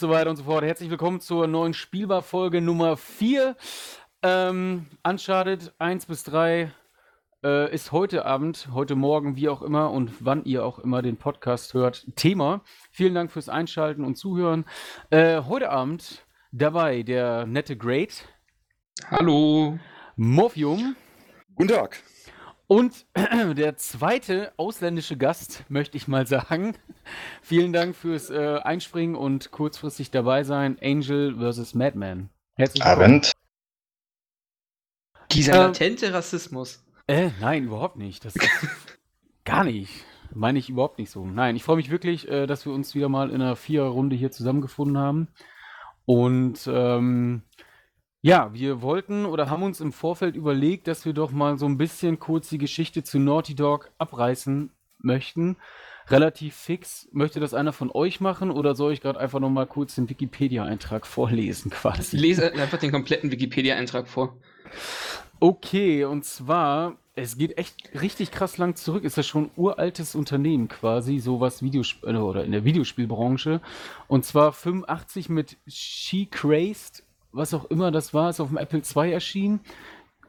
so weiter und so fort. Herzlich willkommen zur neuen Spielbar-Folge Nummer 4. Ähm, Uncharted 1 bis 3 äh, ist heute Abend, heute Morgen, wie auch immer und wann ihr auch immer den Podcast hört, Thema. Vielen Dank fürs Einschalten und Zuhören. Äh, heute Abend dabei der nette Great. Hallo. Morphium. Guten Tag. Und der zweite ausländische Gast, möchte ich mal sagen. Vielen Dank fürs äh, Einspringen und kurzfristig dabei sein. Angel vs. Madman. Herzlich willkommen. Abend. Dieser ähm, latente Rassismus. Äh, nein, überhaupt nicht. Das gar nicht. Meine ich überhaupt nicht so. Nein, ich freue mich wirklich, äh, dass wir uns wieder mal in einer Viererrunde hier zusammengefunden haben. Und ähm, ja, wir wollten oder haben uns im Vorfeld überlegt, dass wir doch mal so ein bisschen kurz die Geschichte zu Naughty Dog abreißen möchten. Relativ fix. Möchte das einer von euch machen oder soll ich gerade einfach noch mal kurz den Wikipedia-Eintrag vorlesen quasi? Lese einfach den kompletten Wikipedia-Eintrag vor. Okay, und zwar, es geht echt richtig krass lang zurück. Ist das schon ein uraltes Unternehmen quasi, sowas Videosp äh, oder in der Videospielbranche. Und zwar 85 mit She Crazed was auch immer das war, ist auf dem Apple II erschienen.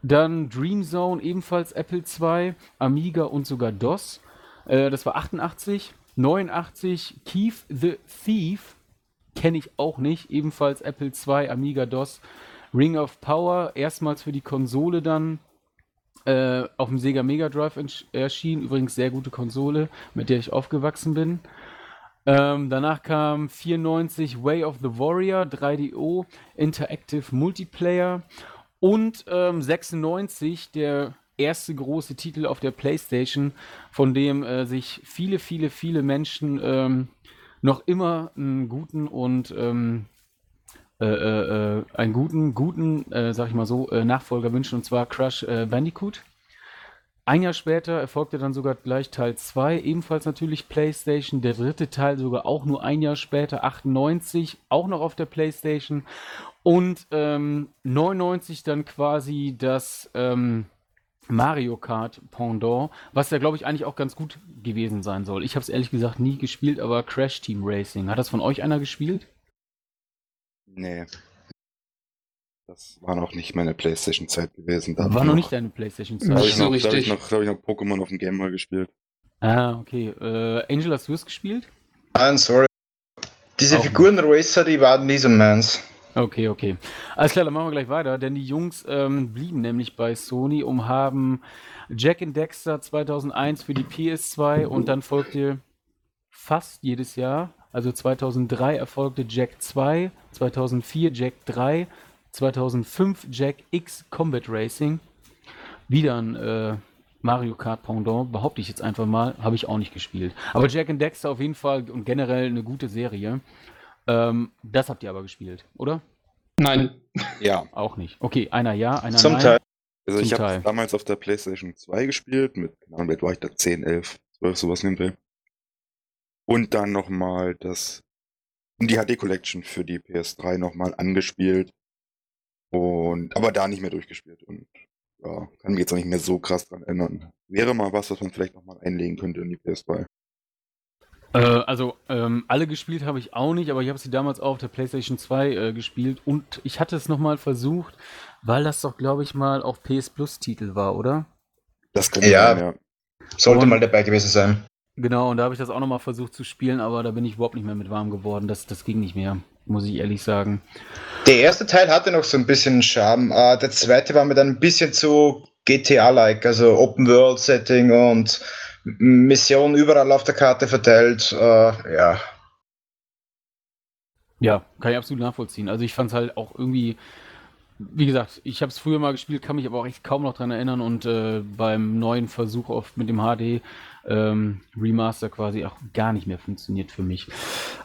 Dann Dream Zone, ebenfalls Apple II, Amiga und sogar DOS. Äh, das war 88. 89 Keith the Thief, kenne ich auch nicht, ebenfalls Apple II, Amiga DOS. Ring of Power, erstmals für die Konsole dann äh, auf dem Sega Mega Drive erschienen. Übrigens sehr gute Konsole, mit der ich aufgewachsen bin. Ähm, danach kam 94 Way of the Warrior 3DO Interactive Multiplayer und ähm, 96 der erste große Titel auf der PlayStation, von dem äh, sich viele, viele, viele Menschen ähm, noch immer einen guten und ähm, äh, äh, äh einen guten, guten, äh, sag ich mal so, äh, Nachfolger wünschen, und zwar Crush Bandicoot. Ein Jahr später erfolgte dann sogar gleich Teil 2, ebenfalls natürlich PlayStation. Der dritte Teil sogar auch nur ein Jahr später, 98, auch noch auf der PlayStation. Und ähm, 99 dann quasi das ähm, Mario Kart Pendant, was ja, glaube ich, eigentlich auch ganz gut gewesen sein soll. Ich habe es ehrlich gesagt nie gespielt, aber Crash Team Racing. Hat das von euch einer gespielt? Nee. Das war noch nicht meine Playstation-Zeit gewesen. Da war noch nicht deine Playstation-Zeit. Habe ich, noch, hab ich noch, hab ich noch Pokémon auf dem Game mal gespielt. Ah, okay. Äh, Angel, hast du es gespielt? Nein, sorry. Diese Auch Figuren-Racer, die waren nie so meins. Okay, okay. Alles klar, dann machen wir gleich weiter, denn die Jungs ähm, blieben nämlich bei Sony und haben Jack and Dexter 2001 für die PS2 und dann folgte fast jedes Jahr, also 2003 erfolgte Jack 2, 2004 Jack 3, 2005 Jack X Combat Racing. Wieder ein äh, Mario Kart Pendant, behaupte ich jetzt einfach mal, habe ich auch nicht gespielt. Aber Jack and Dexter auf jeden Fall und generell eine gute Serie. Ähm, das habt ihr aber gespielt, oder? Nein. Ja. Auch nicht. Okay, einer ja, einer Zum nein. Teil. Also Zum ich habe damals auf der PlayStation 2 gespielt, mit, keine Ahnung, war ich da 10, 11, 12, sowas dem Und dann nochmal das, die HD Collection für die PS3 nochmal angespielt. Und, aber da nicht mehr durchgespielt und ja, kann mich jetzt auch nicht mehr so krass dran erinnern. Wäre mal was, was man vielleicht nochmal einlegen könnte in die PS2. Äh, also, ähm, alle gespielt habe ich auch nicht, aber ich habe sie damals auch auf der PlayStation 2 äh, gespielt und ich hatte es nochmal versucht, weil das doch, glaube ich, mal auch PS Plus Titel war, oder? Das könnte ja, sein, ja. Sollte und, mal dabei gewesen sein. Genau, und da habe ich das auch nochmal versucht zu spielen, aber da bin ich überhaupt nicht mehr mit warm geworden. Das, das ging nicht mehr muss ich ehrlich sagen. Der erste Teil hatte noch so ein bisschen Charme. Uh, der zweite war mir dann ein bisschen zu GTA-like, also Open World Setting und Mission überall auf der Karte verteilt. Uh, ja. Ja, kann ich absolut nachvollziehen. Also ich fand es halt auch irgendwie, wie gesagt, ich habe es früher mal gespielt, kann mich aber auch echt kaum noch dran erinnern und äh, beim neuen Versuch oft mit dem HD ähm, Remaster quasi auch gar nicht mehr funktioniert für mich.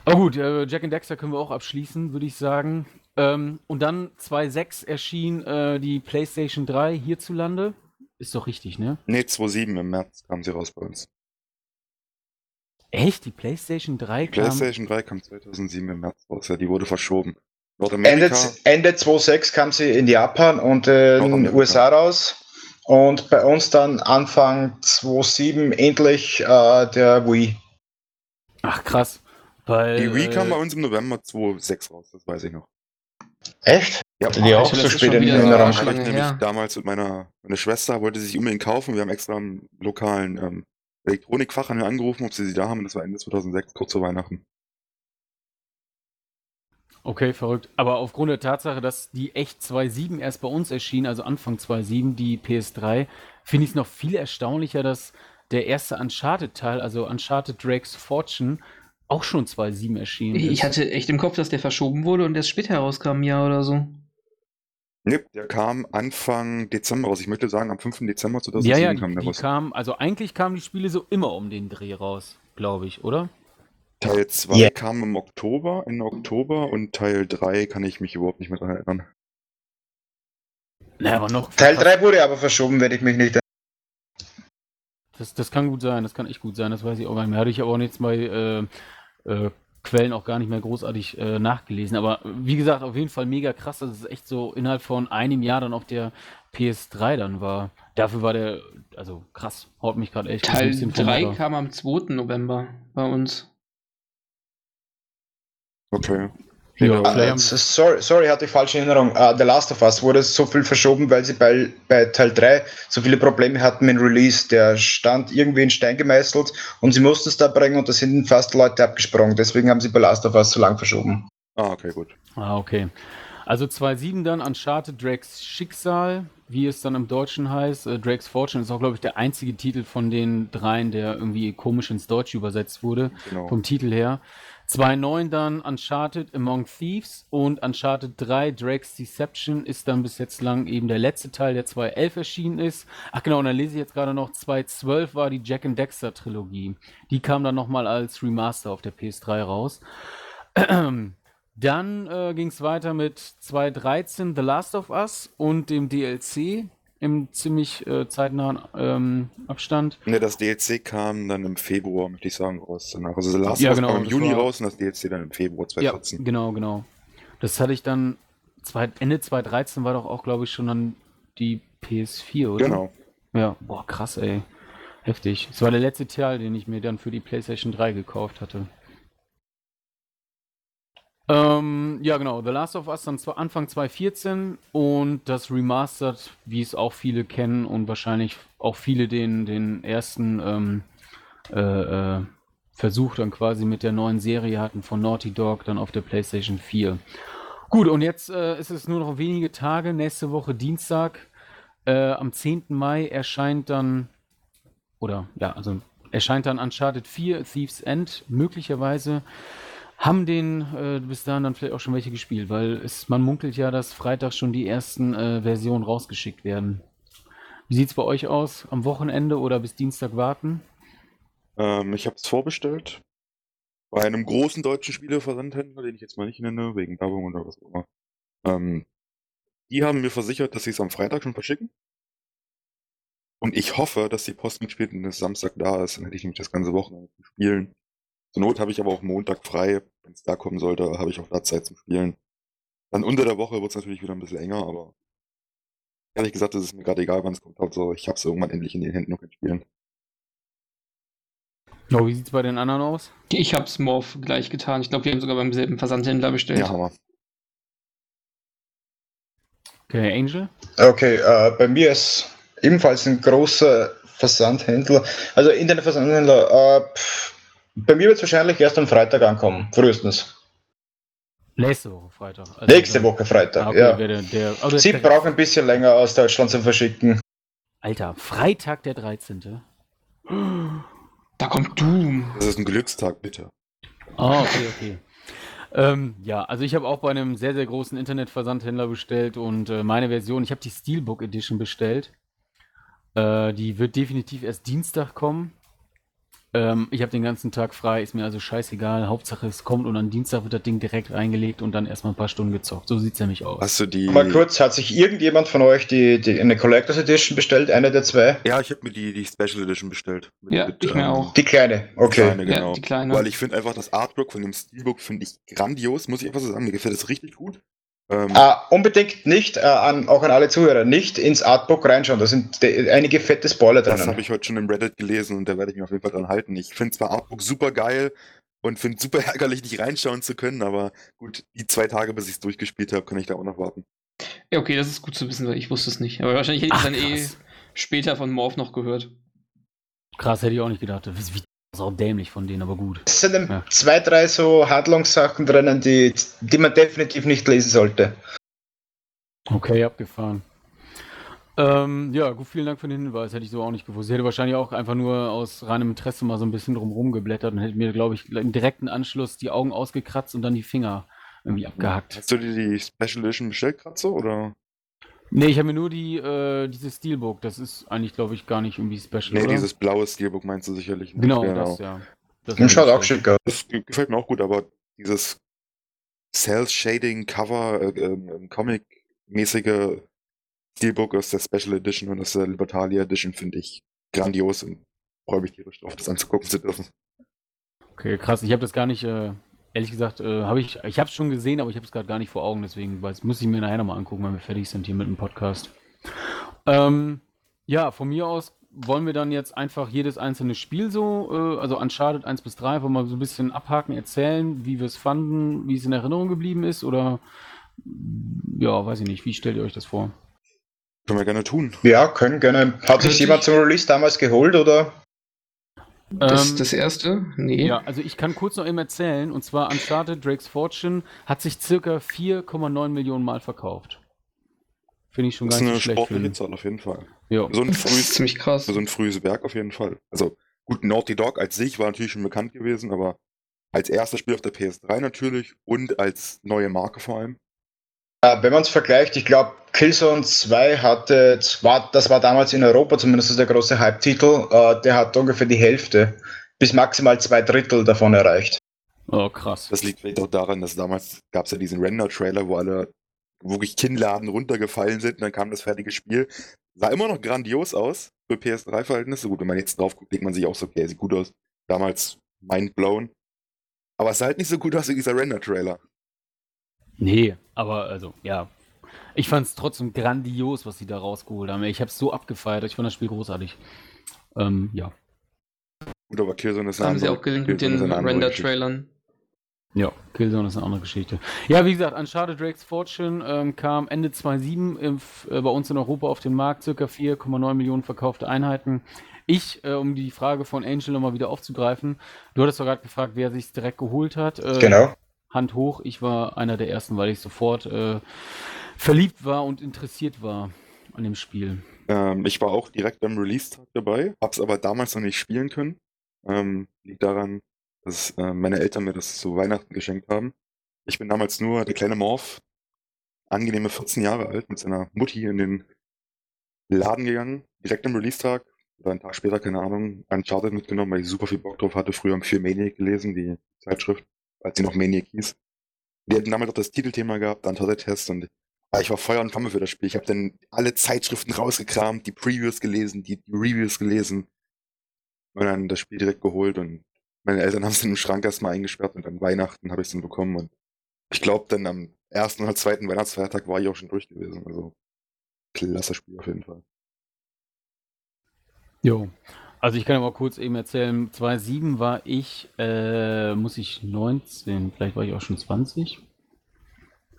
Aber gut, äh, Jack and Dexter können wir auch abschließen, würde ich sagen. Ähm, und dann 2.6 erschien äh, die PlayStation 3 hierzulande. Ist doch richtig, ne? Ne, 2.7 im März kam sie raus bei uns. Echt? Die PlayStation 3 kam? PlayStation 3 kam 2007 im März raus, ja, die wurde verschoben. Ende, Ende 2006 kam sie in Japan und äh, in den USA raus. Und bei uns dann Anfang 2007 endlich äh, der Wii. Ach krass. Weil, die Wii äh, kam bei uns im November 2006 raus, das weiß ich noch. Echt? Ja, die auch so spät in den Raum. Ich nämlich damals mit meiner meine Schwester wollte sie sich unbedingt kaufen. Wir haben extra einen lokalen ähm, Elektronikfachhandel angerufen, ob sie sie da haben. Das war Ende 2006, kurz vor Weihnachten. Okay, verrückt. Aber aufgrund der Tatsache, dass die echt 2.7 erst bei uns erschien, also Anfang 2.7, die PS3, finde ich es noch viel erstaunlicher, dass der erste Uncharted-Teil, also Uncharted Drake's Fortune, auch schon 2.7 erschienen ist. Ich hatte echt im Kopf, dass der verschoben wurde und erst später herauskam, ja oder so. Nee, der kam Anfang Dezember raus. Ich möchte sagen, am 5. Dezember 2007 ja, ja, kam der raus. Kam, also eigentlich kamen die Spiele so immer um den Dreh raus, glaube ich, oder? Teil 2 yeah. kam im Oktober, Ende Oktober und Teil 3 kann ich mich überhaupt nicht mehr daran erinnern. Na, aber noch. Teil 3 wurde aber verschoben, wenn ich mich nicht das, das kann gut sein, das kann echt gut sein, das weiß ich auch gar nicht mehr. Hatte ich aber auch nichts bei äh, äh, Quellen auch gar nicht mehr großartig äh, nachgelesen. Aber wie gesagt, auf jeden Fall mega krass, dass es echt so innerhalb von einem Jahr dann auf der PS3 dann war. Dafür war der, also krass, haut mich gerade echt. Teil 3 kam am 2. November bei uns. Okay. Ja, uh, sorry, sorry, hatte ich falsche Erinnerung. Uh, The Last of Us wurde so viel verschoben, weil sie bei, bei Teil 3 so viele Probleme hatten mit dem Release. Der stand irgendwie in Stein gemeißelt und sie mussten es da bringen und da sind fast Leute abgesprungen. Deswegen haben sie bei Last of Us so lang verschoben. Ah, okay, gut. Ah, okay. Also 2.7 dann Uncharted Drakes Schicksal, wie es dann im Deutschen heißt. Äh, Drakes Fortune ist auch, glaube ich, der einzige Titel von den dreien, der irgendwie komisch ins Deutsche übersetzt wurde, genau. vom Titel her. 2.9 dann Uncharted Among Thieves und Uncharted 3 Drake's Deception ist dann bis jetzt lang eben der letzte Teil, der 2.11 erschienen ist. Ach genau, und dann lese ich jetzt gerade noch 2.12 war die Jack and Dexter Trilogie. Die kam dann nochmal als Remaster auf der PS3 raus. Dann äh, ging es weiter mit 2.13 The Last of Us und dem DLC im ziemlich äh, zeitnahen ähm, Abstand. Ne, das DLC kam dann im Februar, möchte ich sagen, raus danach. Also The Last ja, genau, kam im Juni war... raus und das DLC dann im Februar 2014. Ja, genau, genau. Das hatte ich dann, zwei, Ende 2013 war doch auch, glaube ich, schon dann die PS4, oder? Genau. Ja, boah, krass, ey. Heftig. Das war der letzte Teil, den ich mir dann für die PlayStation 3 gekauft hatte. Ähm, ja, genau. The Last of Us dann zwar Anfang 2014 und das Remastered, wie es auch viele kennen und wahrscheinlich auch viele den, den ersten ähm, äh, äh, Versuch dann quasi mit der neuen Serie hatten von Naughty Dog dann auf der PlayStation 4. Gut, und jetzt äh, ist es nur noch wenige Tage. Nächste Woche Dienstag, äh, am 10. Mai erscheint dann, oder ja, also erscheint dann Uncharted 4, Thieves End, möglicherweise haben den äh, bis dahin dann vielleicht auch schon welche gespielt, weil es, man munkelt ja, dass Freitag schon die ersten äh, Versionen rausgeschickt werden. Wie sieht es bei euch aus? Am Wochenende oder bis Dienstag warten? Ähm, ich habe es vorbestellt. Bei einem großen deutschen Spieleversandhändler, den ich jetzt mal nicht nenne, wegen Werbung oder was auch immer. Ähm, die haben mir versichert, dass sie es am Freitag schon verschicken. Und ich hoffe, dass die Post mitspielt und es Samstag da ist. Dann hätte ich nämlich das ganze Wochenende zu spielen. Zur Not habe ich aber auch Montag frei. Wenn es da kommen sollte, habe ich auch da Zeit zum Spielen. Dann unter der Woche wird es natürlich wieder ein bisschen enger, aber ehrlich gesagt, es ist mir gerade egal, wann es kommt. Also ich habe es irgendwann endlich in den Händen und kann spielen. Oh, wie sieht es bei den anderen aus? Ich habe es Morph gleich getan. Ich glaube, wir haben sogar beim selben Versandhändler bestellt. Ja, Hammer. Okay, Angel? Okay, äh, bei mir ist ebenfalls ein großer Versandhändler, also Internetversandhändler, äh, bei mir wird es wahrscheinlich erst am Freitag ankommen, frühestens. Nächste Woche Freitag. Also Nächste Woche Freitag, ah, okay, ja. Der, der, oh, Sie brauchen ein bisschen länger aus Deutschland zu verschicken. Alter, Freitag der 13. Da kommt Doom. Das ist ein Glückstag, bitte. Ah, oh, okay, okay. Ähm, ja, also ich habe auch bei einem sehr, sehr großen Internetversandhändler bestellt und äh, meine Version, ich habe die Steelbook Edition bestellt. Äh, die wird definitiv erst Dienstag kommen. Ähm, ich habe den ganzen Tag frei, ist mir also scheißegal. Hauptsache es kommt und am Dienstag wird das Ding direkt reingelegt und dann erstmal ein paar Stunden gezockt. So sieht es nämlich aus. Hast du die. Mal kurz, hat sich irgendjemand von euch die, die eine Collectors Edition bestellt, eine der zwei? Ja, ich habe mir die, die Special Edition bestellt. Mit, ja, mit, ich mir ähm, auch. Die kleine, okay. Die kleine, genau. Ja, die kleine. Weil ich finde einfach das Artwork von dem Steelbook finde ich grandios, muss ich einfach so sagen. Mir gefällt das richtig gut. Ähm, uh, unbedingt nicht, uh, an, auch an alle Zuhörer, nicht ins Artbook reinschauen. Da sind einige fette Spoiler drin. Das habe ich heute schon im Reddit gelesen und da werde ich mich auf jeden Fall dran halten. Ich finde zwar Artbook super geil, und finde super ärgerlich, nicht reinschauen zu können, aber gut, die zwei Tage, bis ich es durchgespielt habe, kann ich da auch noch warten. Ja, okay, das ist gut zu wissen, weil ich wusste es nicht. Aber wahrscheinlich hätte ich dann eh später von Morph noch gehört. Krass, hätte ich auch nicht gedacht. Das ist auch dämlich von denen, aber gut. Es sind ja. zwei, drei so Handlungssachen drinnen, die, die man definitiv nicht lesen sollte. Okay, abgefahren. Ähm, ja, gut, vielen Dank für den Hinweis. Hätte ich so auch nicht gewusst. Ich hätte wahrscheinlich auch einfach nur aus reinem Interesse mal so ein bisschen drumherum geblättert und hätte mir, glaube ich, im direkten Anschluss die Augen ausgekratzt und dann die Finger irgendwie abgehackt. Hast du dir die Special Edition bestellt gerade so, oder? Nee, ich habe mir nur die, äh, dieses Steelbook. Das ist eigentlich, glaube ich, gar nicht irgendwie special. Nee, oder? dieses blaue Steelbook meinst du sicherlich. Nicht. Genau, genau, das, ja. Das, das schaut auch schick aus. Das gefällt mir auch gut, aber dieses Cell-Shading-Cover, äh, äh, Comic-mäßige Steelbook aus der Special Edition und aus der Libertalia Edition finde ich grandios und freue mich tierisch drauf, das anzugucken zu dürfen. Okay, krass. Ich habe das gar nicht, äh, ehrlich gesagt, äh, habe ich, ich habe es schon gesehen, aber ich habe es gerade gar nicht vor Augen, deswegen weiß, muss ich mir nachher nochmal angucken, wenn wir fertig sind hier mit dem Podcast. Ähm, ja, von mir aus wollen wir dann jetzt einfach jedes einzelne Spiel so, äh, also Uncharted 1 bis 3, einfach mal so ein bisschen abhaken, erzählen, wie wir es fanden, wie es in Erinnerung geblieben ist oder ja, weiß ich nicht, wie stellt ihr euch das vor? Können wir gerne tun. Ja, können gerne. Hat sich jemand zum Release damals geholt oder? Das, ähm, das erste? Nee. Ja, also ich kann kurz noch eben erzählen, und zwar Uncharted Drake's Fortune hat sich circa 4,9 Millionen Mal verkauft. Finde ich schon das gar nicht schlecht. Das ist eine sportliche Zahl auf jeden Fall. Ja. So ein frühes, ziemlich krass. So ein frühes Werk auf jeden Fall. Also gut, Naughty Dog als sich war natürlich schon bekannt gewesen, aber als erstes Spiel auf der PS3 natürlich und als neue Marke vor allem. Äh, wenn man es vergleicht, ich glaube, Killzone 2 hatte, war, das war damals in Europa zumindest der große Hype-Titel, äh, der hat ungefähr die Hälfte bis maximal zwei Drittel davon erreicht. Oh, krass. Das liegt vielleicht auch daran, dass damals gab es ja diesen Render-Trailer, wo alle wirklich Kinnladen runtergefallen sind und dann kam das fertige Spiel. Sah immer noch grandios aus für PS3-Verhältnisse. Gut, wenn man jetzt drauf guckt, denkt man sich auch so, okay, sieht gut aus. Damals mindblown. Aber es sah halt nicht so gut aus wie dieser Render-Trailer. Nee, aber also, ja. Ich fand es trotzdem grandios, was sie da rausgeholt haben. Ich habe es so abgefeiert. Ich fand das Spiel großartig. Ähm, ja. Gut, aber Killzone ist eine Haben sie auch gelingt mit den Render-Trailern. Ja, Killzone ist eine andere Geschichte. Ja, wie gesagt, Uncharted Drake's Fortune ähm, kam Ende 2007 äh, bei uns in Europa auf den Markt, circa 4,9 Millionen verkaufte Einheiten. Ich, äh, um die Frage von Angel nochmal wieder aufzugreifen, du hattest doch gerade gefragt, wer sich direkt geholt hat. Äh, genau. Hand hoch. Ich war einer der ersten, weil ich sofort äh, verliebt war und interessiert war an dem Spiel. Ähm, ich war auch direkt am Release-Tag dabei, hab's aber damals noch nicht spielen können. Ähm, liegt daran, dass äh, meine Eltern mir das zu Weihnachten geschenkt haben. Ich bin damals nur der kleine Morph, angenehme 14 Jahre alt, mit seiner Mutti in den Laden gegangen, direkt am Release-Tag, oder einen Tag später, keine Ahnung, Uncharted mitgenommen, weil ich super viel Bock drauf hatte, früher am 4 Maniac gelesen, die Zeitschrift als sie noch Maniac hieß. Die hatten damals auch das Titelthema gehabt, Uncharted-Test und ah, ich war Feuer und Flamme für das Spiel. Ich habe dann alle Zeitschriften rausgekramt, die Previews gelesen, die, die Reviews gelesen und dann das Spiel direkt geholt und meine Eltern haben es in den Schrank erstmal eingesperrt und an Weihnachten habe ich es dann bekommen und ich glaube dann am ersten oder zweiten Weihnachtsfeiertag war ich auch schon durch gewesen. Also klasse Spiel auf jeden Fall. Jo. Also ich kann ja mal kurz eben erzählen, 2007 war ich, äh, muss ich 19, vielleicht war ich auch schon 20.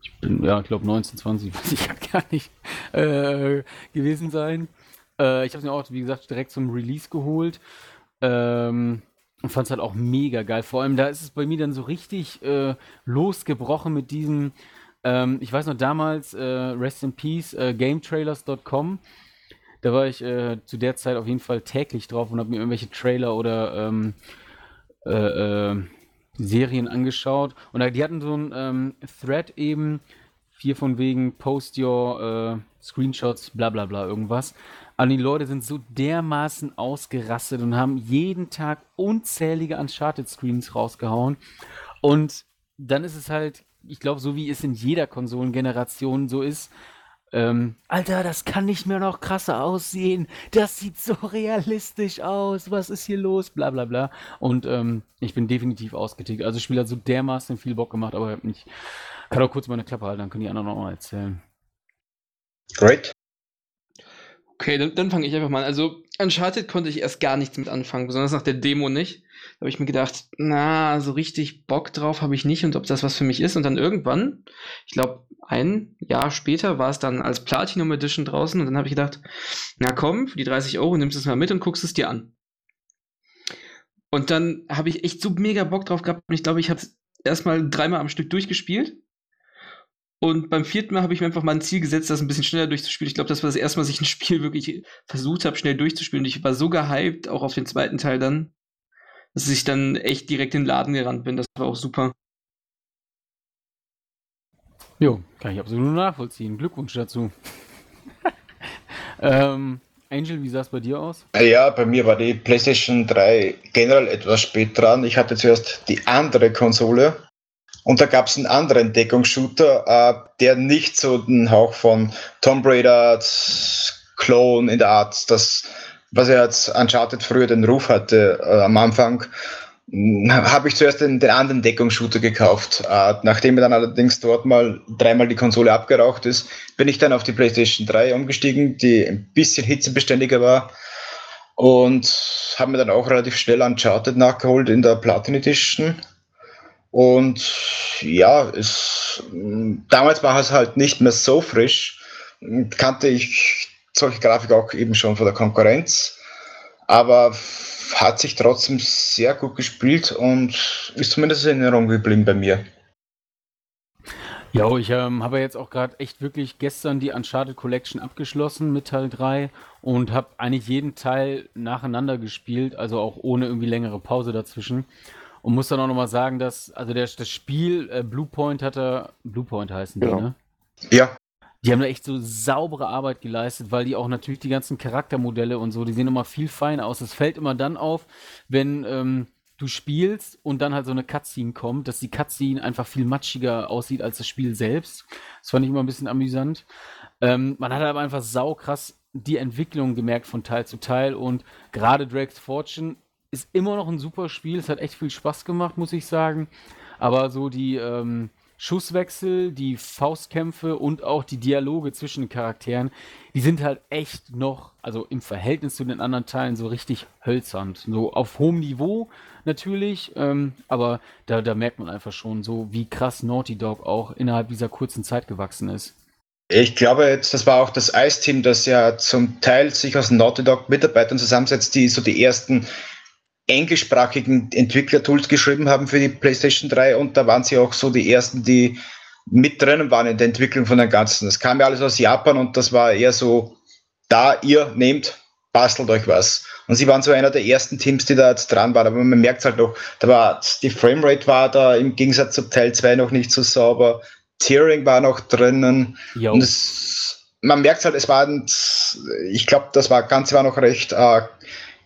Ich bin, ja, ich glaube 19, 20, weiß ich halt gar nicht äh, gewesen sein. Äh, ich habe es mir auch, wie gesagt, direkt zum Release geholt. Ähm, und fand es halt auch mega geil. Vor allem, da ist es bei mir dann so richtig äh, losgebrochen mit diesem, ähm, ich weiß noch damals, äh, Rest in Peace, äh, GameTrailers.com da war ich äh, zu der Zeit auf jeden Fall täglich drauf und habe mir irgendwelche Trailer oder ähm, äh, äh, Serien angeschaut. Und die hatten so ein ähm, Thread eben, hier von wegen Post your äh, Screenshots, bla bla bla, irgendwas. Und die Leute sind so dermaßen ausgerastet und haben jeden Tag unzählige Uncharted-Screens rausgehauen. Und dann ist es halt, ich glaube, so wie es in jeder Konsolengeneration so ist, ähm, Alter, das kann nicht mehr noch krasser aussehen. Das sieht so realistisch aus. Was ist hier los? Bla bla bla. Und ähm, ich bin definitiv ausgetickt. Also, das Spiel hat so dermaßen viel Bock gemacht, aber ich kann auch kurz meine Klappe halten, dann können die anderen auch mal erzählen. Great. Okay, dann, dann fange ich einfach mal an. Also, Uncharted konnte ich erst gar nichts mit anfangen, besonders nach der Demo nicht. Da habe ich mir gedacht, na, so richtig Bock drauf habe ich nicht und ob das was für mich ist. Und dann irgendwann, ich glaube, ein Jahr später war es dann als Platinum Edition draußen und dann habe ich gedacht, na komm, für die 30 Euro nimmst du es mal mit und guckst es dir an. Und dann habe ich echt so mega Bock drauf gehabt und ich glaube, ich habe es erstmal dreimal am Stück durchgespielt. Und beim vierten Mal habe ich mir einfach mal ein Ziel gesetzt, das ein bisschen schneller durchzuspielen. Ich glaube, das war das erste Mal, dass ich ein Spiel wirklich versucht habe, schnell durchzuspielen. Und ich war so gehypt, auch auf den zweiten Teil dann, dass ich dann echt direkt in den Laden gerannt bin. Das war auch super. Jo, kann ich absolut nachvollziehen. Glückwunsch dazu. ähm, Angel, wie sah es bei dir aus? Ja, bei mir war die PlayStation 3 generell etwas spät dran. Ich hatte zuerst die andere Konsole und da gab es einen anderen Deckungsshooter, äh, der nicht so den Hauch von Tomb Raider, Clone in der Art, das, was er jetzt Uncharted früher den Ruf hatte äh, am Anfang, hm, habe ich zuerst den, den anderen Deckungsshooter gekauft. Äh, nachdem mir dann allerdings dort mal dreimal die Konsole abgeraucht ist, bin ich dann auf die PlayStation 3 umgestiegen, die ein bisschen hitzebeständiger war. Und habe mir dann auch relativ schnell Uncharted nachgeholt in der Platin Edition. Und ja, es, damals war es halt nicht mehr so frisch. Kannte ich solche Grafik auch eben schon von der Konkurrenz. Aber hat sich trotzdem sehr gut gespielt und ist zumindest in Erinnerung geblieben bei mir. Ja, ich ähm, habe jetzt auch gerade echt wirklich gestern die Uncharted Collection abgeschlossen mit Teil 3 und habe eigentlich jeden Teil nacheinander gespielt, also auch ohne irgendwie längere Pause dazwischen. Und muss dann auch nochmal sagen, dass, also der, das Spiel äh, Bluepoint hat er, Bluepoint heißen die, Genau. ne? Ja, Die haben da echt so saubere Arbeit geleistet, weil die auch natürlich die ganzen Charaktermodelle und so, die sehen immer viel feiner aus. Es fällt immer dann auf, wenn ähm, du spielst und dann halt so eine Cutscene kommt, dass die Cutscene einfach viel matschiger aussieht als das Spiel selbst. Das fand ich immer ein bisschen amüsant. Ähm, man hat aber einfach saukrass die Entwicklung gemerkt von Teil zu Teil und gerade Drake's Fortune ist immer noch ein super Spiel. Es hat echt viel Spaß gemacht, muss ich sagen. Aber so die ähm, Schusswechsel, die Faustkämpfe und auch die Dialoge zwischen den Charakteren, die sind halt echt noch, also im Verhältnis zu den anderen Teilen, so richtig hölzern. So auf hohem Niveau natürlich, ähm, aber da, da merkt man einfach schon so, wie krass Naughty Dog auch innerhalb dieser kurzen Zeit gewachsen ist. ich glaube jetzt, das war auch das Ice-Team, das ja zum Teil sich aus Naughty Dog Mitarbeitern zusammensetzt, die so die ersten englischsprachigen Entwicklertools geschrieben haben für die PlayStation 3 und da waren sie auch so die ersten, die mit drinnen waren in der Entwicklung von dem Ganzen. Das kam ja alles aus Japan und das war eher so, da ihr nehmt, bastelt euch was. Und sie waren so einer der ersten Teams, die da jetzt dran waren. Aber man merkt halt noch, da war die Framerate war da im Gegensatz zu Teil 2 noch nicht so sauber. Tearing war noch drinnen. Jo. Und es, man merkt halt, es war, ein- ich glaube, das war Ganze war noch recht äh,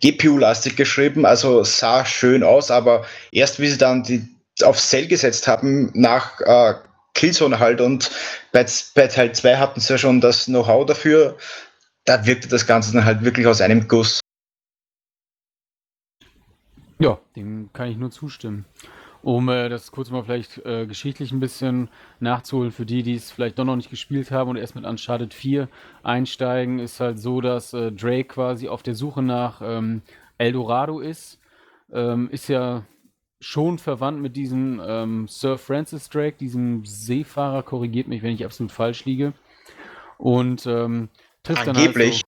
GPU-lastig geschrieben, also sah schön aus, aber erst wie sie dann die auf Cell gesetzt haben, nach äh, Killzone halt und bei, bei Teil 2 hatten sie ja schon das Know-how dafür, da wirkte das Ganze dann halt wirklich aus einem Guss. Ja, dem kann ich nur zustimmen. Um äh, das kurz mal vielleicht äh, geschichtlich ein bisschen nachzuholen für die, die es vielleicht doch noch nicht gespielt haben und erst mit Uncharted 4 einsteigen, ist halt so, dass äh, Drake quasi auf der Suche nach ähm, Eldorado ist. Ähm, ist ja schon verwandt mit diesem ähm, Sir Francis Drake, diesem Seefahrer, korrigiert mich, wenn ich absolut falsch liege. Und ähm, trifft dann halt Angeblich. so,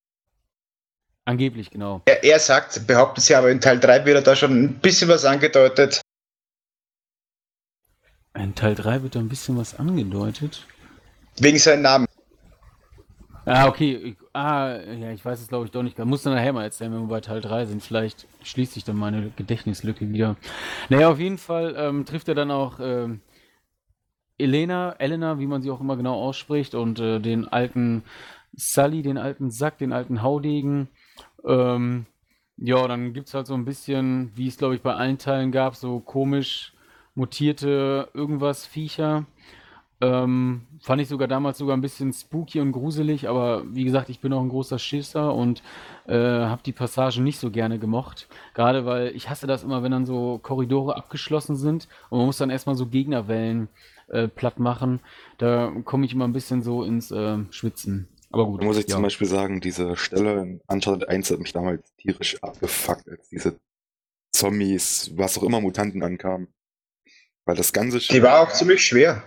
Angeblich, genau. Er, er sagt, behauptet sie aber in Teil 3 wird er da schon ein bisschen was angedeutet. In Teil 3 wird da ein bisschen was angedeutet. Wegen seinem Namen. Ah, okay. Ah, ja, ich weiß es glaube ich doch nicht. Muss dann nachher mal erzählen, wenn wir bei Teil 3 sind. Vielleicht schließt sich dann meine Gedächtnislücke wieder. Naja, auf jeden Fall ähm, trifft er dann auch ähm, Elena, Elena, wie man sie auch immer genau ausspricht, und äh, den alten Sully, den alten Sack, den alten Haudegen. Ähm, ja, dann gibt es halt so ein bisschen, wie es glaube ich bei allen Teilen gab, so komisch mutierte irgendwas Viecher. Ähm, fand ich sogar damals sogar ein bisschen spooky und gruselig, aber wie gesagt, ich bin auch ein großer Schisser und äh, habe die Passagen nicht so gerne gemocht. Gerade weil ich hasse das immer, wenn dann so Korridore abgeschlossen sind und man muss dann erstmal so Gegnerwellen äh, platt machen. Da komme ich immer ein bisschen so ins äh, Schwitzen. Aber gut. Da muss ich ja. zum Beispiel sagen, diese Stelle in Uncharted 1 hat mich damals tierisch abgefuckt, als diese Zombies, was auch immer Mutanten ankamen. Weil das ganze Spiel. Die war auch ziemlich schwer.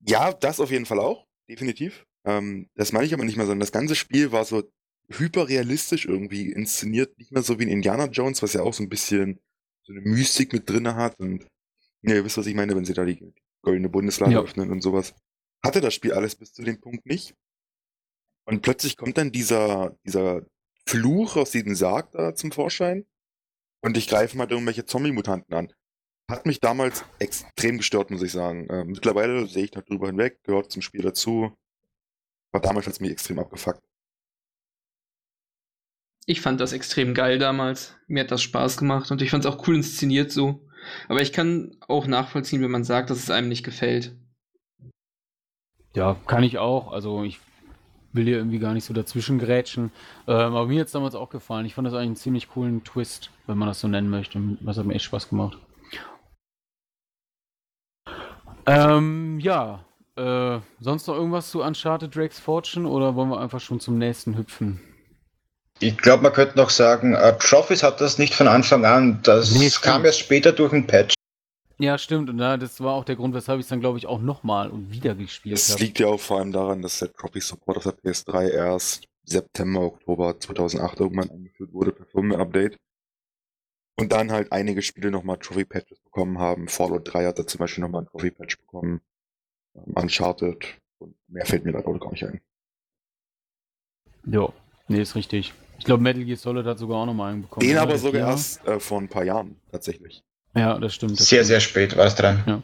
Ja, das auf jeden Fall auch, definitiv. Ähm, das meine ich aber nicht mehr, sondern das ganze Spiel war so hyperrealistisch irgendwie inszeniert, nicht mehr so wie in Indiana Jones, was ja auch so ein bisschen so eine Mystik mit drinne hat und ja, ihr wisst, was ich meine, wenn sie da die goldene Bundeslade ja. öffnen und sowas. Hatte das Spiel alles bis zu dem Punkt nicht. Und plötzlich kommt dann dieser, dieser Fluch aus diesem Sarg da zum Vorschein und ich greife mal irgendwelche Zombie-Mutanten an. Hat mich damals extrem gestört, muss ich sagen. Äh, mittlerweile sehe ich darüber hinweg, gehört zum Spiel dazu. Aber damals hat es mich extrem abgefuckt. Ich fand das extrem geil damals. Mir hat das Spaß gemacht und ich fand es auch cool inszeniert so. Aber ich kann auch nachvollziehen, wenn man sagt, dass es einem nicht gefällt. Ja, kann ich auch. Also ich will hier irgendwie gar nicht so dazwischen grätschen. Ähm, aber mir hat es damals auch gefallen. Ich fand das eigentlich einen ziemlich coolen Twist, wenn man das so nennen möchte. Das hat mir echt Spaß gemacht. Ähm, ja. Äh, sonst noch irgendwas zu Uncharted Drake's Fortune oder wollen wir einfach schon zum nächsten hüpfen? Ich glaube, man könnte noch sagen, äh, Trophies hat das nicht von Anfang an. Das nee, kam erst später durch ein Patch. Ja, stimmt. Und ja, das war auch der Grund, weshalb ich es dann, glaube ich, auch nochmal und wieder gespielt habe. Das liegt ja auch vor allem daran, dass der Trophy Support auf der PS3 erst September, Oktober 2008 irgendwann eingeführt wurde per Firmware-Update. Und dann halt einige Spiele nochmal Trophy-Patches bekommen haben. Fallout 3 hat da zum Beispiel nochmal ein Trophy-Patch bekommen. Um, Uncharted. Und mehr fällt mir da auch gar nicht ein. Ja, nee, ist richtig. Ich glaube, Metal Gear Solid hat sogar auch nochmal einen bekommen. Den aber sogar erst äh, vor ein paar Jahren, tatsächlich. Ja, das stimmt. Das sehr, stimmt. sehr spät war es dran. Ja.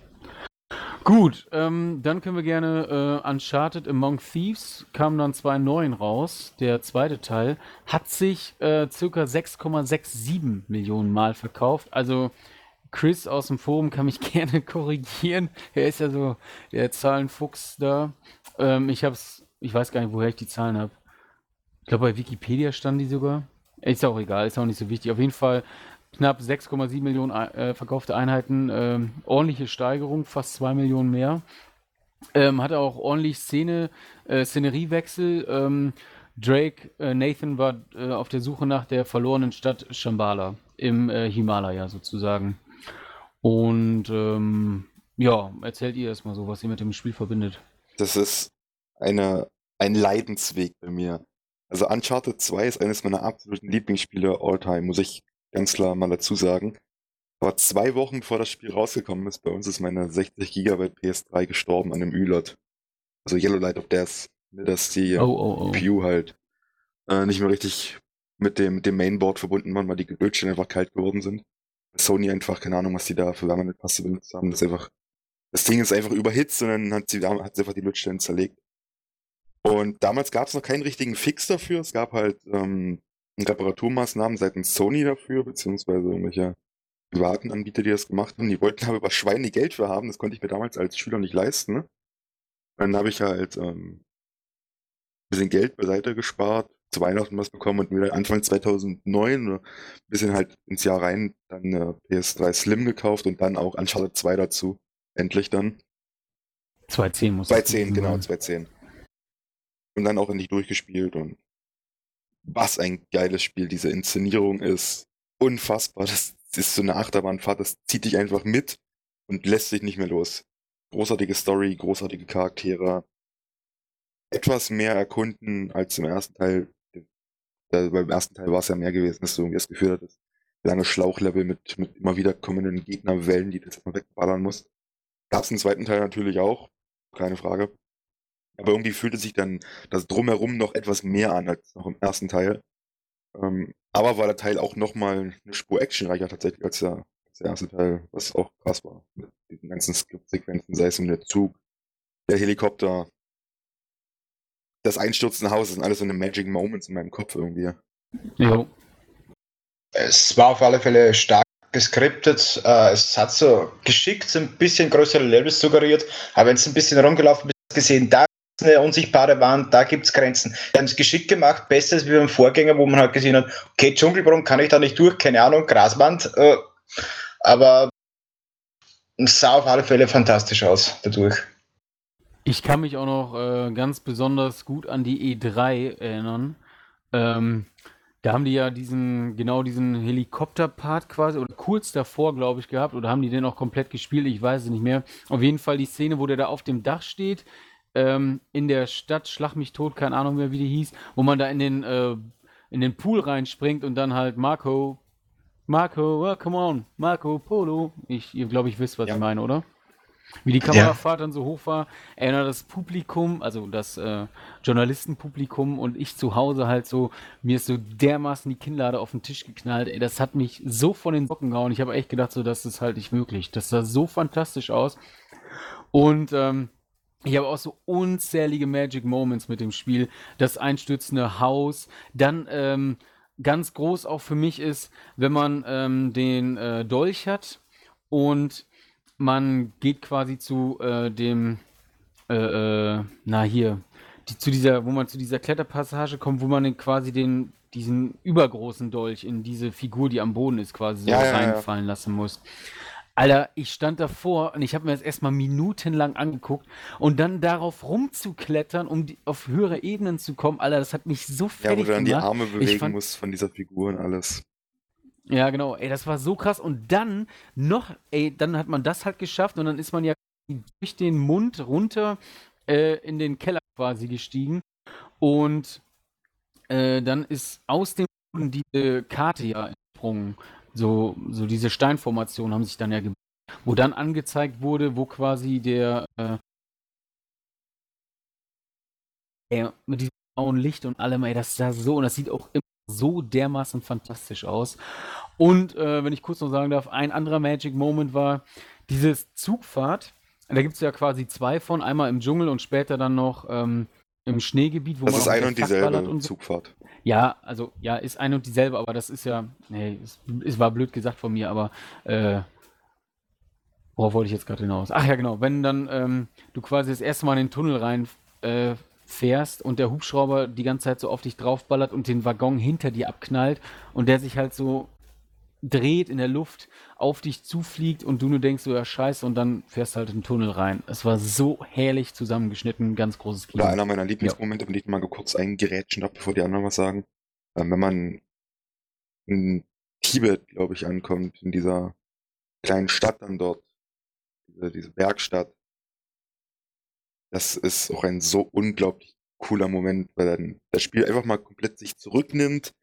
Gut, ähm, dann können wir gerne äh, Uncharted Among Thieves kam dann 2.9 raus. Der zweite Teil hat sich äh, circa 6,67 Millionen Mal verkauft. Also Chris aus dem Forum kann mich gerne korrigieren. Er ist ja so der Zahlenfuchs da. Ähm, ich hab's, ich weiß gar nicht, woher ich die Zahlen habe. Ich glaube, bei Wikipedia stand die sogar. Ist auch egal, ist auch nicht so wichtig. Auf jeden Fall knapp 6,7 Millionen äh, verkaufte Einheiten. Ähm, ordentliche Steigerung, fast 2 Millionen mehr. Ähm, hatte auch ordentlich Szene, äh, Szeneriewechsel. Ähm, Drake, äh, Nathan war äh, auf der Suche nach der verlorenen Stadt Shambhala im äh, Himalaya sozusagen. Und ähm, ja, erzählt ihr erstmal so, was ihr mit dem Spiel verbindet. Das ist eine, ein Leidensweg bei mir. Also Uncharted 2 ist eines meiner absoluten Lieblingsspiele all time, muss ich ganz klar mal dazu sagen. Aber zwei Wochen bevor das Spiel rausgekommen ist, bei uns ist meine 60 GB PS3 gestorben an einem Ü-Lot. Also Yellow Light of Death. Ne, dass die oh, oh, oh. GPU halt äh, nicht mehr richtig mit dem, dem Mainboard verbunden waren, weil die Bildschirme einfach kalt geworden sind. Sony einfach, keine Ahnung, was die da für Wärmepaste benutzt haben. Das, einfach, das Ding ist einfach überhitzt und dann hat sie, hat sie einfach die Lötstellen zerlegt. Und damals gab es noch keinen richtigen Fix dafür. Es gab halt ähm, Reparaturmaßnahmen seitens Sony dafür, beziehungsweise irgendwelche privaten Anbieter, die das gemacht haben. Die wollten aber über Schweine Geld für haben. Das konnte ich mir damals als Schüler nicht leisten. Ne? Dann habe ich halt ähm, ein bisschen Geld beiseite gespart, zu Weihnachten was bekommen und mir Anfang 2009 ein bisschen halt ins Jahr rein dann eine PS3 Slim gekauft und dann auch Uncharted 2 dazu. Endlich dann. 2.10 muss 2.10, genau, 2.10 und dann auch endlich durchgespielt und was ein geiles Spiel. Diese Inszenierung ist unfassbar. Das ist so eine Achterbahnfahrt, das zieht dich einfach mit und lässt sich nicht mehr los. Großartige Story, großartige Charaktere. Etwas mehr erkunden als im ersten Teil. Beim ersten Teil war es ja mehr gewesen, dass du irgendwie das Gefühl hattest, lange Schlauchlevel mit, mit immer wieder kommenden Gegnerwellen, die du jetzt mal wegballern musst. Gab es im zweiten Teil natürlich auch, keine Frage. Aber irgendwie fühlte sich dann das Drumherum noch etwas mehr an als noch im ersten Teil. Ähm, aber war der Teil auch nochmal eine Spur actionreicher tatsächlich als der, als der erste Teil, was auch krass war. Mit diesen ganzen Skriptsequenzen, sei es in der Zug, der Helikopter, das einstürzende Haus, das sind alles so eine Magic Moments in meinem Kopf irgendwie. Jo. Es war auf alle Fälle stark geskriptet. Äh, es hat so geschickt so ein bisschen größere Levels suggeriert, aber wenn es ein bisschen rumgelaufen ist, gesehen, da eine unsichtbare Wand, da gibt es Grenzen. Die haben es geschickt gemacht, besser als wie beim Vorgänger, wo man halt gesehen hat, okay, Dschungelbrunnen kann ich da nicht durch, keine Ahnung, Graswand, äh, aber es sah auf alle Fälle fantastisch aus dadurch. Ich kann mich auch noch äh, ganz besonders gut an die E3 erinnern. Ähm, da haben die ja diesen, genau diesen Helikopter-Part quasi, oder kurz davor, glaube ich, gehabt, oder haben die den auch komplett gespielt? Ich weiß es nicht mehr. Auf jeden Fall die Szene, wo der da auf dem Dach steht, ähm, in der Stadt, Schlag mich tot, keine Ahnung mehr, wie die hieß, wo man da in den, äh, in den Pool reinspringt und dann halt Marco, Marco, oh, come on, Marco Polo. Ich, ihr glaube ich wisst, was ja. ich meine, oder? Wie die Kamerafahrt ja. dann so hoch war, erinnert das Publikum, also das äh, Journalistenpublikum und ich zu Hause halt so, mir ist so dermaßen die Kinnlade auf den Tisch geknallt. Ey, das hat mich so von den Socken gehauen. Ich habe echt gedacht, so, das ist halt nicht möglich. Das sah so fantastisch aus. Und ähm, ich habe auch so unzählige Magic Moments mit dem Spiel. Das einstürzende Haus, dann ähm, ganz groß auch für mich ist, wenn man ähm, den äh, Dolch hat und man geht quasi zu äh, dem, äh, äh, na hier, die, zu dieser, wo man zu dieser Kletterpassage kommt, wo man den, quasi den, diesen übergroßen Dolch in diese Figur, die am Boden ist, quasi so ja, reinfallen ja. lassen muss. Alter, ich stand davor und ich habe mir das erstmal minutenlang angeguckt und dann darauf rumzuklettern, um die, auf höhere Ebenen zu kommen, Alter, das hat mich so fertig gemacht. Ja, wo du dann gemacht. die Arme bewegen fand, musst von dieser Figur und alles. Ja, genau. Ey, das war so krass. Und dann noch, ey, dann hat man das halt geschafft und dann ist man ja durch den Mund runter äh, in den Keller quasi gestiegen. Und äh, dann ist aus dem Boden diese Karte ja entsprungen. So, so diese Steinformationen haben sich dann ja gebildet. Wo dann angezeigt wurde, wo quasi der äh, mit diesem blauen Licht und allem, ey, das sah so und das sieht auch immer so dermaßen fantastisch aus. Und äh, wenn ich kurz noch sagen darf, ein anderer Magic Moment war dieses Zugfahrt. Da gibt es ja quasi zwei von, einmal im Dschungel und später dann noch ähm, im Schneegebiet, wo das man. Das ist ein und dieselbe und so. Zugfahrt. Ja, also ja, ist ein und dieselbe, aber das ist ja, nee, es, es war blöd gesagt von mir, aber äh, worauf wollte ich jetzt gerade hinaus? Ach ja, genau, wenn dann ähm, du quasi das erste Mal in den Tunnel rein äh, fährst und der Hubschrauber die ganze Zeit so auf dich draufballert und den Waggon hinter dir abknallt und der sich halt so dreht in der Luft, auf dich zufliegt und du nur denkst so, ja scheiße, und dann fährst halt in den Tunnel rein. Es war so herrlich zusammengeschnitten, ganz großes Kino. Oder einer meiner Lieblingsmomente, ja. wenn ich mal kurz eingerätschen habe, bevor die anderen was sagen. Ähm, wenn man in Tibet, glaube ich, ankommt, in dieser kleinen Stadt dann dort, diese, diese Bergstadt, das ist auch ein so unglaublich cooler Moment, weil dann das Spiel einfach mal komplett sich zurücknimmt,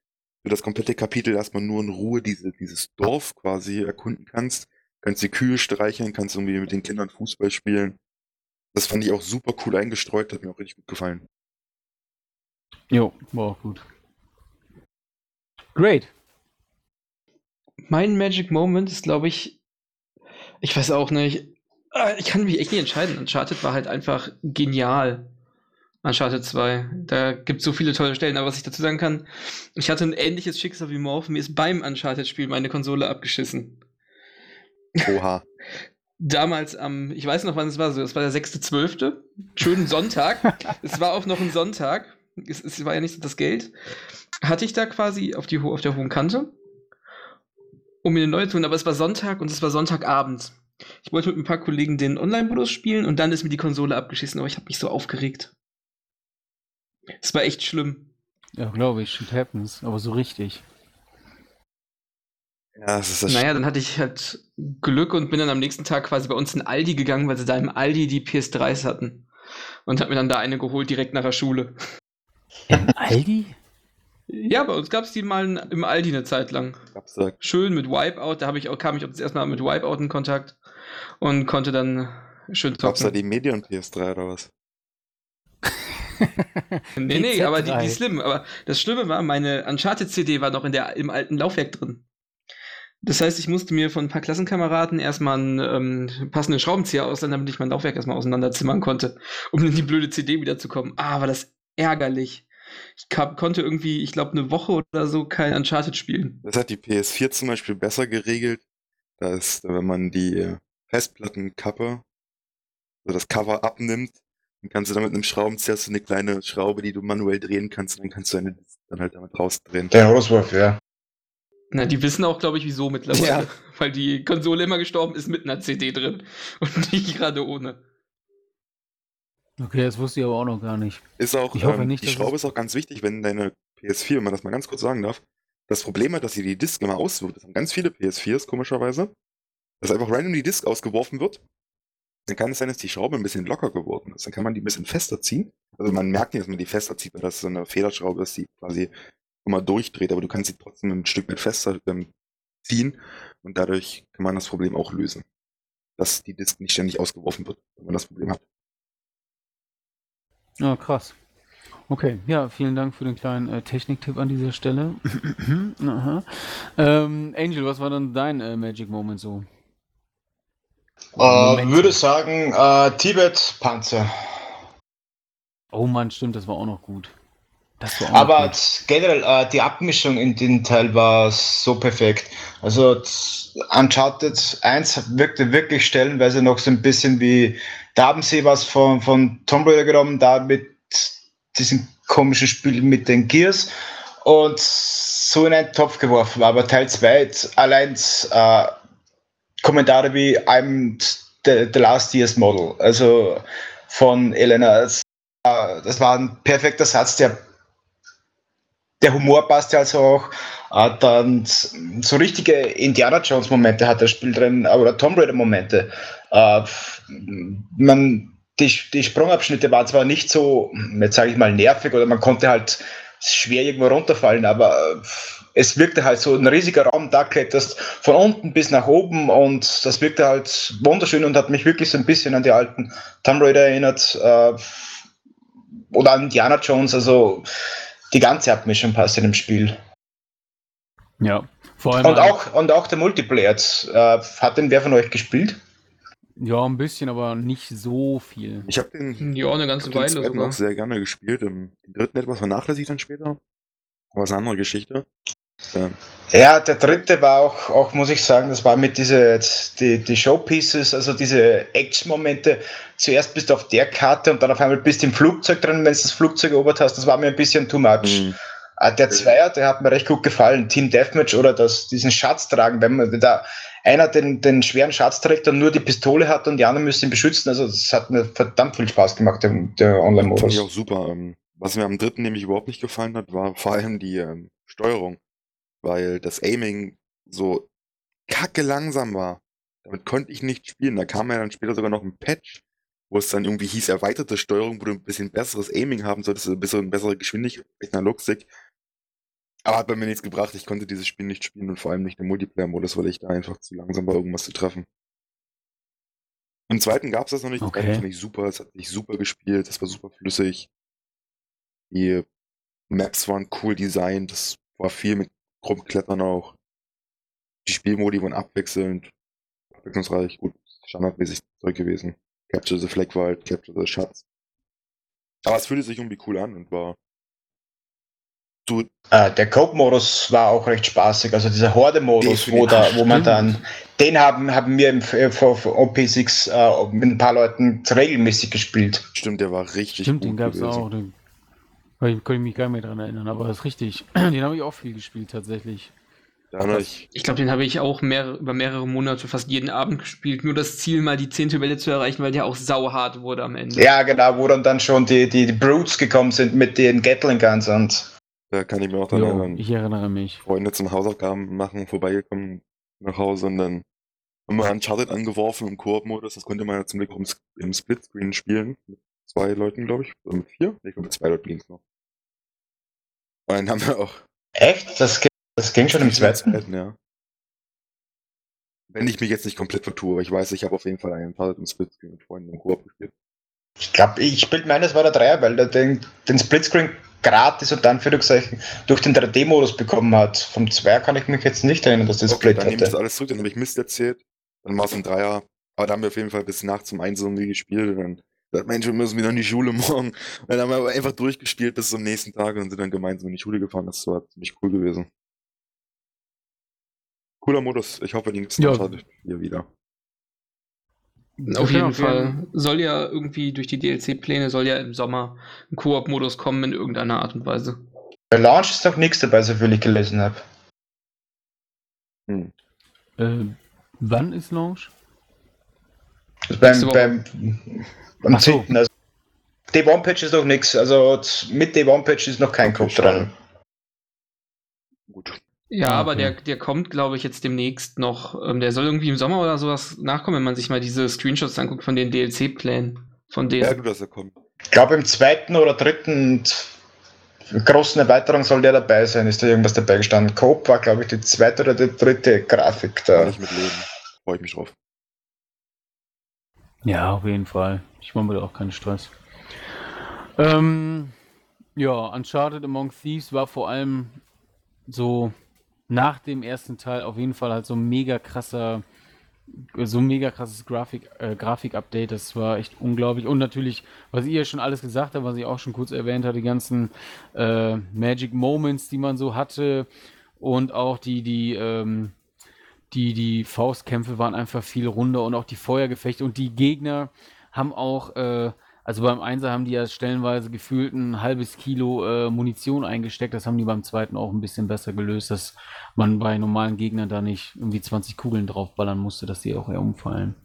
du das komplette Kapitel erstmal nur in Ruhe diese, dieses Dorf quasi erkunden kannst, kannst die Kühe streicheln, kannst irgendwie mit den Kindern Fußball spielen. Das fand ich auch super cool eingestreut, hat mir auch richtig gut gefallen. Jo, war auch gut. Great. Mein Magic Moment ist, glaube ich, ich weiß auch nicht, Ah, ich kann mich echt nicht entscheiden. Uncharted war halt einfach genial. Uncharted 2. Da gibt es so viele tolle Stellen. Aber was ich dazu sagen kann, ich hatte ein ähnliches Schicksal wie Morph. Mir ist beim Uncharted-Spiel meine Konsole abgeschissen. Oha. Damals am, ich weiß noch, wann es war, so, es war der 6.12. Schönen Sonntag. es war auch noch ein Sonntag. Es, es, war ja nicht so das Geld. Hatte ich da quasi auf, die, auf der hohen Kante, um mir eine neue zu tun. Aber es war Sonntag und es war Sonntagabend. Ich wollte mit ein paar Kollegen den Online-Modus spielen und dann ist mir die Konsole abgeschissen, aber ich habe mich so aufgeregt. Es war echt schlimm. Ja, glaube ich, shit happens, aber so richtig. Ja, das ist das naja, dann hatte ich halt Glück und bin dann am nächsten Tag quasi bei uns in Aldi gegangen, weil sie da im Aldi die PS3s hatten. Und hab mir dann da eine geholt, direkt nach der Schule. Im Aldi? Ja, bei uns gab es die mal im Aldi eine Zeit lang. Schön mit Wipeout, da ich auch, kam ich auch das erste Mal mit Wipeout in Kontakt und konnte dann schön zocken. Gab's da die Medion PS3 oder was? nee, nee, aber die, die Slim. Aber das Schlimme war, meine Uncharted-CD war noch in der, im alten Laufwerk drin. Das heißt, ich musste mir von ein paar Klassenkameraden erstmal einen ähm, passenden Schraubenzieher ausleihen, damit ich mein Laufwerk erstmal auseinanderzimmern konnte, um in die blöde CD wiederzukommen. Ah, war das ärgerlich. Ich konnte irgendwie, ich glaube, eine Woche oder so kein Uncharted spielen. Das hat die PS4 zum Beispiel besser geregelt. Da ist, wenn man die Festplattenkappe, also das Cover abnimmt, dann kannst du da mit einem Schraubenzieher du eine kleine Schraube, die du manuell drehen kannst, und dann kannst du eine dann halt damit rausdrehen. Der Roswolf, ja. Na, die wissen auch, glaube ich, wieso mittlerweile. Ja. Weil die Konsole immer gestorben ist mit einer CD drin und nicht gerade ohne. Okay, das wusste ich aber auch noch gar nicht. Ist auch, Ich hoffe ähm, nicht, die Schraube es- ist auch ganz wichtig, wenn deine PS4, wenn man das mal ganz kurz sagen darf, das Problem hat, dass sie die Disk immer auswirft. Das haben ganz viele PS4s, komischerweise. Dass einfach random die Disk ausgeworfen wird. Dann kann es sein, dass die Schraube ein bisschen locker geworden ist. Dann kann man die ein bisschen fester ziehen. Also man merkt nicht, dass man die fester zieht, weil das so eine Federschraube ist, die quasi immer durchdreht, aber du kannst sie trotzdem ein Stück weit fester ähm, ziehen und dadurch kann man das Problem auch lösen. Dass die Disk nicht ständig ausgeworfen wird, wenn man das Problem hat. Ja, krass. Okay, ja, vielen Dank für den kleinen äh, Techniktipp an dieser Stelle. Aha. Ähm, Angel, was war dann dein äh, Magic Moment so? Äh, würde sagen, äh, Tibet-Panzer. Oh Mann, stimmt, das war auch noch gut. Das war auch Aber gut. generell, äh, die Abmischung in den Teil war so perfekt. Also Uncharted 1 wirkte wirklich stellenweise noch so ein bisschen wie, da haben sie was von, von Tomb Raider genommen, da mit diesem komischen Spiel mit den Gears und so in einen Topf geworfen. Aber Teil 2 allein äh, Kommentare wie I'm the, the last year's model, also von Elena. Das, äh, das war ein perfekter Satz, der der Humor passt ja also auch. Äh, dann so richtige Indiana Jones Momente hat das Spiel drin, oder Tomb Raider Momente. Äh, man, die, die Sprungabschnitte waren zwar nicht so, jetzt sage ich mal, nervig oder man konnte halt schwer irgendwo runterfallen, aber äh, es wirkte halt so ein riesiger Raum, da kletterst von unten bis nach oben und das wirkte halt wunderschön und hat mich wirklich so ein bisschen an die alten Tomb Raider erinnert äh, oder an Indiana Jones, also die ganze Abmischung passt in dem Spiel. Ja, vor allem. Und auch, und auch der Multiplayer. Äh, hat den wer von euch gespielt? Ja, ein bisschen, aber nicht so viel. Ich habe den, Ja, eine ganze hab den Weile zweiten sogar. auch sehr gerne gespielt. Im dritten etwas vernachlässigt dann später. Aber ist eine andere Geschichte. Ähm, Ja, der dritte war auch, auch muss ich sagen, das war mit diese, die, die Showpieces, also diese Action-Momente. Zuerst bist du auf der Karte und dann auf einmal bist du im Flugzeug drin, wenn du das Flugzeug erobert hast. Das war mir ein bisschen too much. mh, Ah, Der Zweier, der hat mir recht gut gefallen. Team Deathmatch oder das, diesen Schatz tragen, wenn man da einer den, den schweren Schatz trägt und nur die Pistole hat und die anderen müssen ihn beschützen. Also das hat mir verdammt viel Spaß gemacht, der, der Fand ich Online-Modus. auch super. Ähm, was mir am dritten nämlich überhaupt nicht gefallen hat, war vor allem die ähm, Steuerung. Weil das Aiming so kacke langsam war. Damit konnte ich nicht spielen. Da kam ja dann später sogar noch ein Patch, wo es dann irgendwie hieß, erweiterte Steuerung, wo du ein bisschen besseres Aiming haben solltest, also bessere, bessere Geschwindigkeit, Analogstick. Aber hat bei mir nichts gebracht. Ich konnte dieses Spiel nicht spielen und vor allem nicht im Multiplayer-Modus, weil ich da einfach zu langsam war, irgendwas zu treffen. Im zweiten gab es das noch nicht. Okay. Das fand ich super. Es hat sich super gespielt. Es war super flüssig. Die Maps waren cool designt. Das war viel mit Rumklettern auch. Die Spielmodi waren abwechselnd. Abwechslungsreich. Gut, standardmäßig Zeug gewesen. Capture the Flag war halt Capture the Schatz. Aber es fühlte sich irgendwie cool an und war so Äh, der Cope-Modus war auch recht spaßig, also dieser Horde-Modus, wo, da, wo man dann, den haben, haben wir im, äh, vor, vor OP6 äh, mit ein paar Leuten regelmäßig gespielt. Stimmt, der war richtig Stimmt, gut den gab es auch. Den, ich konnte mich gar nicht mehr dran erinnern, aber das ist richtig. Den habe ich auch viel gespielt, tatsächlich. Ich, Ich glaube, den habe ich auch mehr, über mehrere Monate fast jeden Abend gespielt. Nur das Ziel, mal die zehnte Welle zu erreichen, weil der auch sauhart wurde am Ende. Ja, genau, wo dann, dann schon die, die, die Brutes gekommen sind mit den Gatling Guns und da kann ich mir auch dran Jo, erinnern. ich erinnere mich. Freunde zum Hausaufgaben machen vorbeigekommen nach Hause und dann haben wir Uncharted angeworfen im Koop-Modus. Das konnte man ja zum Glück auch im, im Splitscreen spielen. Mit zwei Leuten, glaube ich. Oder mit vier? Ich glaube, mit zwei Leuten ging es noch. Und dann haben wir auch echt, das, ging- das ging schon im zweiten. ja. Wenn ich mich jetzt nicht komplett vertue, aber ich weiß, ich habe auf jeden Fall einen Uncharted im Splitscreen mit Freunden im Koop gespielt. Ich glaube, ich bild meines war der Dreier, weil der den, den Splitscreen gratis und Anführungszeichen durch den 3D-Modus bekommen hat. Vom Zweier kann ich mich jetzt nicht erinnern, dass das Okay, Split dann nehme ich das hatte. alles zurück, dann habe ich Mist erzählt. Dann war es ein Dreier. Aber da haben wir auf jeden Fall bis nachts um eins irgendwie gespielt. Und dann sagt Mensch, wir müssen wieder in die Schule morgen. Und dann haben wir aber einfach durchgespielt bis zum nächsten Tag und sind dann gemeinsam in die Schule gefahren. Das war ziemlich cool gewesen. Cooler Modus. Ich hoffe, die nächsten Ja. Uncharted hier wieder. Auf jeden Fall. Soll ja irgendwie durch die DLC-Pläne, soll ja im Sommer ein Koop-Modus kommen in irgendeiner Art und Weise. Bei Launch ist noch nichts dabei, so viel ich gelesen habe. Hm. Äh, wann ist Launch? Beim, beim, am Ach so. 10. Also Day One Patch ist noch nichts. Also mit Day One Patch ist noch kein Code dran. Gut. Ja, okay. aber der, der kommt, glaube ich, jetzt demnächst noch. Ähm, der soll irgendwie im Sommer oder sowas nachkommen, wenn man sich mal diese Screenshots anguckt von den DLC-Plänen. Von denen. Ja, gut, dass er kommt. Ich glaube, im zweiten oder dritten großen Erweiterung soll der dabei sein. Ist da irgendwas dabei gestanden? Cope war, glaube ich, die zweite oder die dritte Grafik da. Kann ich mitleben. Freue ich mich drauf. Ja, auf jeden Fall. Ich mache mir da auch keinen Stress. Ähm, ja, Uncharted Among Thieves war vor allem so nach dem ersten Teil auf jeden Fall halt so mega krasser, so mega krasses Grafik, äh, Grafik-Update. Das war echt unglaublich. Und natürlich, was ihr schon alles gesagt habt, was ich auch schon kurz erwähnt habe, die ganzen äh, Magic Moments, die man so hatte. Und auch die, die, ähm, die, die Faustkämpfe waren einfach viel runder und auch die Feuergefechte und die Gegner haben auch äh, also beim Einser haben die ja stellenweise gefühlt ein halbes Kilo äh, Munition eingesteckt. Das haben die beim zweiten auch ein bisschen besser gelöst, dass man bei normalen Gegnern da nicht irgendwie 20 Kugeln draufballern musste, dass die auch eher umfallen.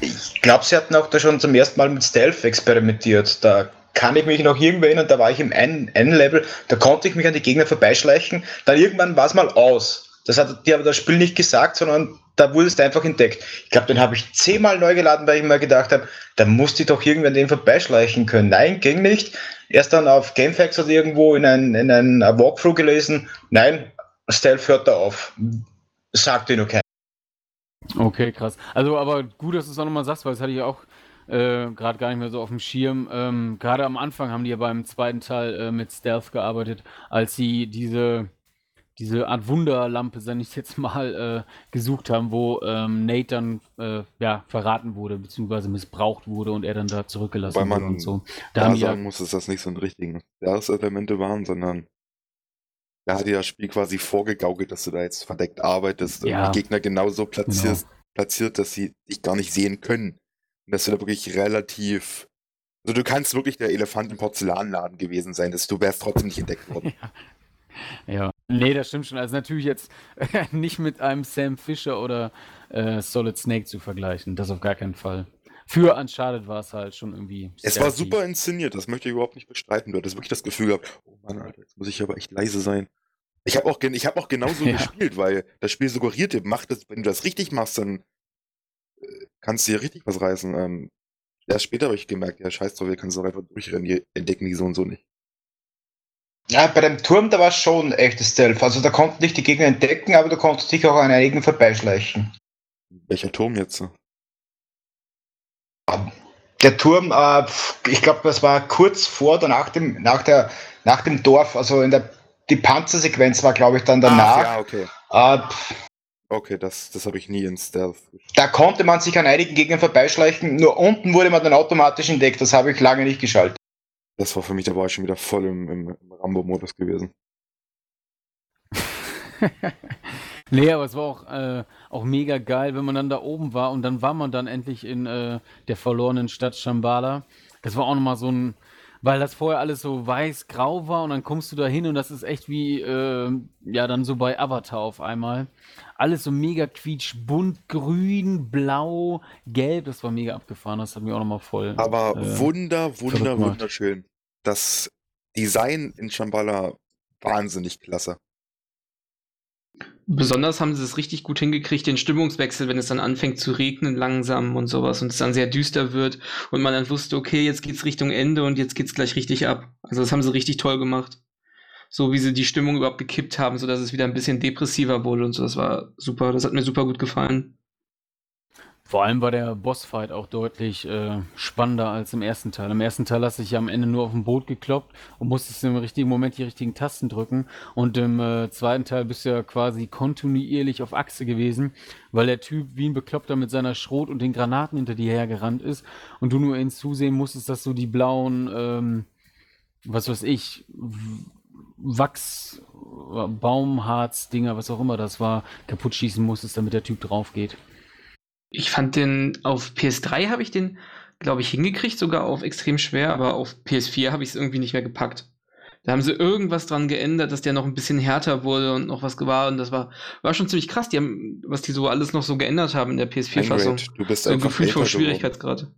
Ich glaube, sie hatten auch da schon zum ersten Mal mit Stealth experimentiert. Da kann ich mich noch irgendwo erinnern, da war ich im N-Level, da konnte ich mich an die Gegner vorbeischleichen. Dann irgendwann war es mal aus. Das hat dir aber das Spiel nicht gesagt, sondern da wurde es einfach entdeckt. Ich glaube, den habe ich zehnmal neu geladen, weil ich mir gedacht habe, da musste ich doch irgendwann den vorbeischleichen können. Nein, ging nicht. Erst dann auf GameFAQs oder irgendwo in ein, in ein Walkthrough gelesen. Nein, Stealth hört da auf. Sagte nur keiner. Okay, krass. Also, aber gut, dass du es auch nochmal sagst, weil das hatte ich auch äh, gerade gar nicht mehr so auf dem Schirm. Ähm, gerade am Anfang haben die ja beim zweiten Teil äh, mit Stealth gearbeitet, als sie diese diese Art Wunderlampe, sag ich jetzt mal, äh, gesucht haben, wo ähm, Nate dann äh, ja, verraten wurde, beziehungsweise missbraucht wurde und er dann da zurückgelassen Weil man wurde und so. Da, da sagen ja, muss, dass das nicht so ein richtigen Jahreselemente waren, sondern da hat dir das Spiel quasi vorgegaukelt, dass du da jetzt verdeckt arbeitest ja. und die Gegner genauso platzierst, genau. platziert, dass sie dich gar nicht sehen können. Und dass du da wirklich relativ also du kannst wirklich der Elefant im Porzellanladen gewesen sein, dass du wärst trotzdem nicht entdeckt worden. ja. ja. Nee, das stimmt schon. Also natürlich jetzt nicht mit einem Sam Fisher oder äh, Solid Snake zu vergleichen. Das auf gar keinen Fall. Für Uncharted war es halt schon irgendwie. Es war super inszeniert, das möchte ich überhaupt nicht bestreiten. Du hattest wirklich das Gefühl gehabt, oh Mann, Alter, jetzt muss ich aber echt leise sein. Ich habe auch, ich hab auch genauso ja. gespielt, weil das Spiel suggerierte, mach das, wenn du das richtig machst, dann äh, kannst du hier richtig was reißen. Ähm, erst später habe ich gemerkt, ja, scheiß drauf, wir können so einfach durchrennen, die entdecken die so und so nicht. Ja, bei dem Turm, da war es schon echtes Stealth. Also da konnten dich die Gegner entdecken, aber du konntest dich auch an einigen vorbeischleichen. Welcher Turm jetzt? Der Turm, äh, ich glaube, das war kurz vor oder nach dem, nach der, nach dem Dorf, also in der die Panzersequenz war, glaube ich, dann danach. Ach, ja, okay. Äh, okay, das, das habe ich nie in Stealth. Da konnte man sich an einigen Gegnern vorbeischleichen, nur unten wurde man dann automatisch entdeckt, das habe ich lange nicht geschaltet. Das war für mich, da war ich schon wieder voll im, im, im Rambo-Modus gewesen. nee, aber es war auch, äh, auch mega geil, wenn man dann da oben war und dann war man dann endlich in äh, der verlorenen Stadt Shambhala. Das war auch nochmal so ein, weil das vorher alles so weiß-grau war und dann kommst du da hin und das ist echt wie, äh, ja, dann so bei Avatar auf einmal. Alles so mega quietschbunt, grün, blau, gelb, das war mega abgefahren, das hat mich auch nochmal voll. Aber äh, wunder, wunder, wunderschön. Das Design in Shambhala wahnsinnig klasse. Besonders haben sie es richtig gut hingekriegt, den Stimmungswechsel, wenn es dann anfängt zu regnen langsam und sowas und es dann sehr düster wird und man dann wusste, okay, jetzt geht's Richtung Ende und jetzt geht's gleich richtig ab. Also das haben sie richtig toll gemacht. So wie sie die Stimmung überhaupt gekippt haben, sodass es wieder ein bisschen depressiver wurde und so. Das war super. Das hat mir super gut gefallen. Vor allem war der Bossfight auch deutlich äh, spannender als im ersten Teil. Im ersten Teil hast du dich ja am Ende nur auf dem Boot gekloppt und musstest im richtigen Moment die richtigen Tasten drücken. Und im äh, zweiten Teil bist du ja quasi kontinuierlich auf Achse gewesen, weil der Typ wie ein Bekloppter mit seiner Schrot und den Granaten hinter dir hergerannt ist und du nur ihn zusehen musstest, dass du die blauen, ähm, was weiß ich, Wachs, Baumharz-Dinger, was auch immer das war, kaputt schießen musstest, damit der Typ drauf geht. Ich fand den auf PS3 habe ich den, glaube ich, hingekriegt, sogar auf extrem schwer, aber auf PS4 habe ich es irgendwie nicht mehr gepackt. Da haben sie irgendwas dran geändert, dass der noch ein bisschen härter wurde und noch was war. Und das war, war schon ziemlich krass, die haben, was die so alles noch so geändert haben in der PS4-Fassung. Du bist so ein Gefühl vom Schwierigkeitsgrad.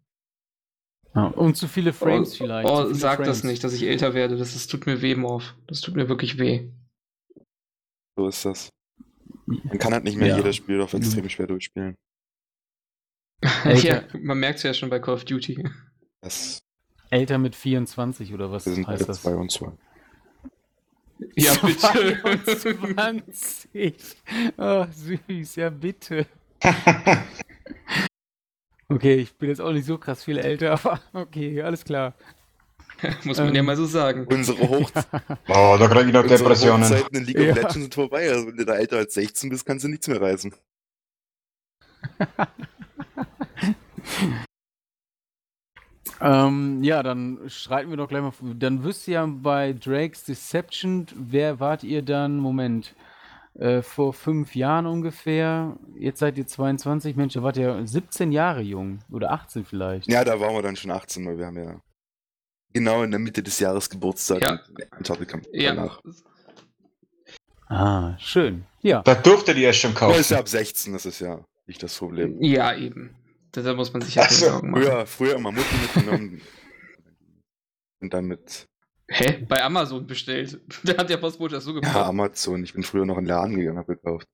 Ja, und zu viele Frames oh, vielleicht. Oh, sag Frames. das nicht, dass ich älter werde. Das, das tut mir weh, Morph. Das tut mir wirklich weh. So ist das. Man kann halt nicht mehr ja. jedes Spiel auf extrem schwer durchspielen. Ja, man merkt es ja schon bei Call of Duty. Das Älter mit 24 oder was sind heißt das? 2 und 2. Ja, bitte. 22. Oh, süß, ja, bitte. okay, ich bin jetzt auch nicht so krass viel älter, aber okay, alles klar. Muss man ähm, ja mal so sagen. Unsere Hochzeit. oh, da kriege ich noch Depressionen. Unsere Hochzeiten in League of ja. Legends sind vorbei. Also, wenn du da älter als 16 bist, kannst du nichts mehr reisen. Ähm, ja, dann schreiten wir doch gleich mal. Dann wisst ihr ja bei Drake's Deception, wer wart ihr dann? Moment. Äh, vor fünf Jahren ungefähr. Jetzt seid ihr 22. Mensch, da wart ihr 17 Jahre jung. Oder 18 vielleicht. Ja, da waren wir dann schon 18, weil wir haben ja genau in der Mitte des Jahres Geburtstag. Ja. ja. Danach. Ah, schön. Ja. Da durftet ihr es schon kaufen. Ja, ist ja ab 16, das ist ja nicht das Problem. Ja, eben. Da muss man sich ja so. Sorgen machen. Früher, früher immer Mutti mitgenommen. und dann mit. Hä? Bei Amazon bestellt. Der hat der Postbote das so gemacht. Ja, Amazon. Ich bin früher noch in den Laden gegangen, hab gekauft.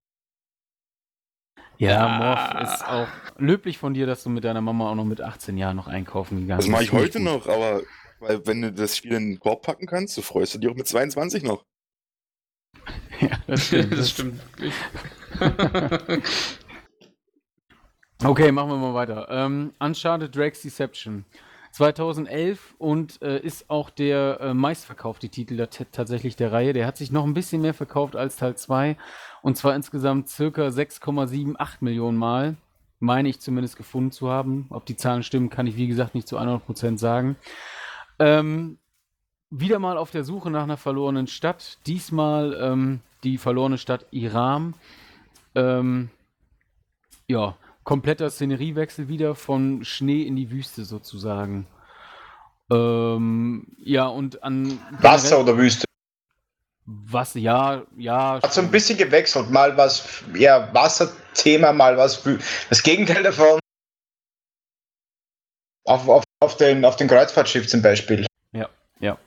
Ja, ja, Morph ist auch löblich von dir, dass du mit deiner Mama auch noch mit 18 Jahren noch einkaufen gegangen bist. Das mache ich heute noch, aber weil wenn du das Spiel in den Korb packen kannst, so freust du dich auch mit 22 noch. ja, das stimmt. das stimmt okay, machen wir mal weiter. Ähm, Uncharted Drake's Deception. 2011 und äh, ist auch der äh, meistverkaufte Titel der, tatsächlich der Reihe. Der hat sich noch ein bisschen mehr verkauft als Teil 2 und zwar insgesamt circa 6,78 Millionen Mal. Meine ich zumindest gefunden zu haben. Ob die Zahlen stimmen, kann ich wie gesagt nicht zu 100% sagen. Ähm, wieder mal auf der Suche nach einer verlorenen Stadt. Diesmal ähm, die verlorene Stadt Iram. Ähm, ja, kompletter Szeneriewechsel wieder von Schnee in die Wüste sozusagen. Ähm, ja, und an. Wasser oder Wüste? Was, ja, ja. Hat so ein bisschen gewechselt. Mal was, ja, Wasserthema, mal was, das Gegenteil davon. Auf, auf, auf, den, auf den Kreuzfahrtschiff zum Beispiel. Ja, ja.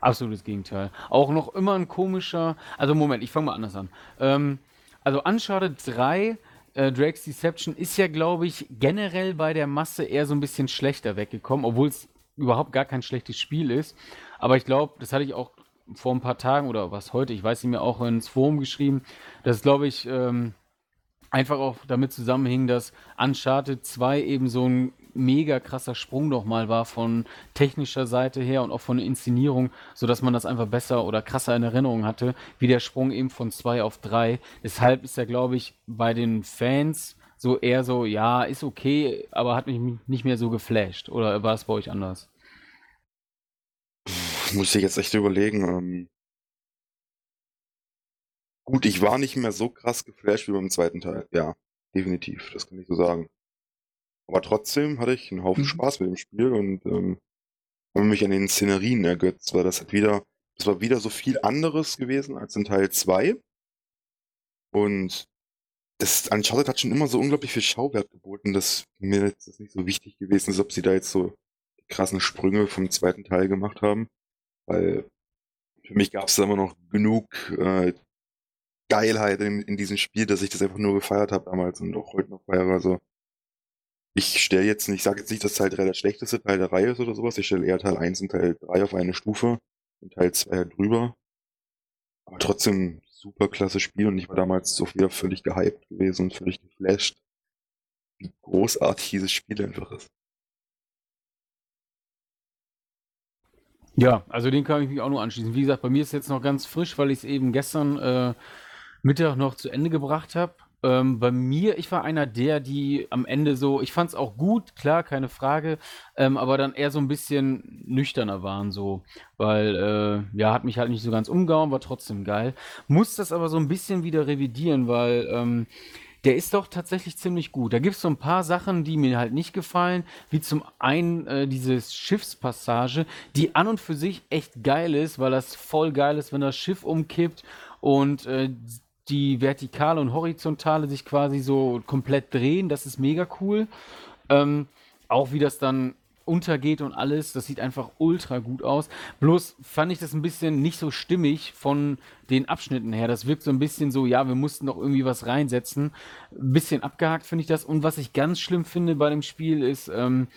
Absolutes Gegenteil. Auch noch immer ein komischer. Also, Moment, ich fange mal anders an. Ähm, also, Uncharted 3 äh, Drake's Deception ist ja, glaube ich, generell bei der Masse eher so ein bisschen schlechter weggekommen, obwohl es überhaupt gar kein schlechtes Spiel ist. Aber ich glaube, das hatte ich auch vor ein paar Tagen oder was heute, ich weiß nicht mehr, auch ins Forum geschrieben, dass, glaube ich, ähm, einfach auch damit zusammenhing, dass Uncharted 2 eben so ein mega krasser Sprung nochmal war von technischer Seite her und auch von der Inszenierung, sodass man das einfach besser oder krasser in Erinnerung hatte, wie der Sprung eben von 2 auf 3. Deshalb ist er, glaube ich, bei den Fans so eher so, ja, ist okay, aber hat mich nicht mehr so geflasht. Oder war es bei euch anders? Muss ich jetzt echt überlegen. Ähm Gut, ich war nicht mehr so krass geflasht wie beim zweiten Teil. Ja, definitiv, das kann ich so sagen. Aber trotzdem hatte ich einen Haufen mhm. Spaß mit dem Spiel und ähm, habe mich an den Szenerien ergötzt, weil das hat wieder, das war wieder so viel anderes gewesen als in Teil 2. Und das Uncharted hat schon immer so unglaublich viel Schauwert geboten, dass mir jetzt nicht so wichtig gewesen ist, ob sie da jetzt so krassen Sprünge vom zweiten Teil gemacht haben. Weil für mich gab es da immer noch genug äh, Geilheit in, in diesem Spiel, dass ich das einfach nur gefeiert habe damals und auch heute noch feiere. Also ich stelle jetzt nicht, ich sage jetzt nicht, dass Teil 3 der schlechteste Teil der Reihe ist oder sowas. Ich stelle eher Teil 1 und Teil 3 auf eine Stufe und Teil 2 halt drüber. Aber trotzdem super klasse Spiel und ich war damals so wieder völlig gehypt gewesen und völlig geflasht, wie großartig dieses Spiel einfach ist. Ja, also den kann ich mich auch nur anschließen. Wie gesagt, bei mir ist jetzt noch ganz frisch, weil ich es eben gestern äh, Mittag noch zu Ende gebracht habe. Ähm, bei mir, ich war einer der, die am Ende so, ich fand es auch gut, klar, keine Frage, ähm, aber dann eher so ein bisschen nüchterner waren so, weil, äh, ja, hat mich halt nicht so ganz umgehauen, war trotzdem geil. Muss das aber so ein bisschen wieder revidieren, weil, ähm, der ist doch tatsächlich ziemlich gut. Da gibt es so ein paar Sachen, die mir halt nicht gefallen, wie zum einen äh, diese Schiffspassage, die an und für sich echt geil ist, weil das voll geil ist, wenn das Schiff umkippt und äh, die vertikale und horizontale sich quasi so komplett drehen. Das ist mega cool. Ähm, auch wie das dann untergeht und alles. Das sieht einfach ultra gut aus. Bloß fand ich das ein bisschen nicht so stimmig von den Abschnitten her. Das wirkt so ein bisschen so, ja, wir mussten doch irgendwie was reinsetzen. Ein bisschen abgehakt finde ich das. Und was ich ganz schlimm finde bei dem Spiel ist, ähm,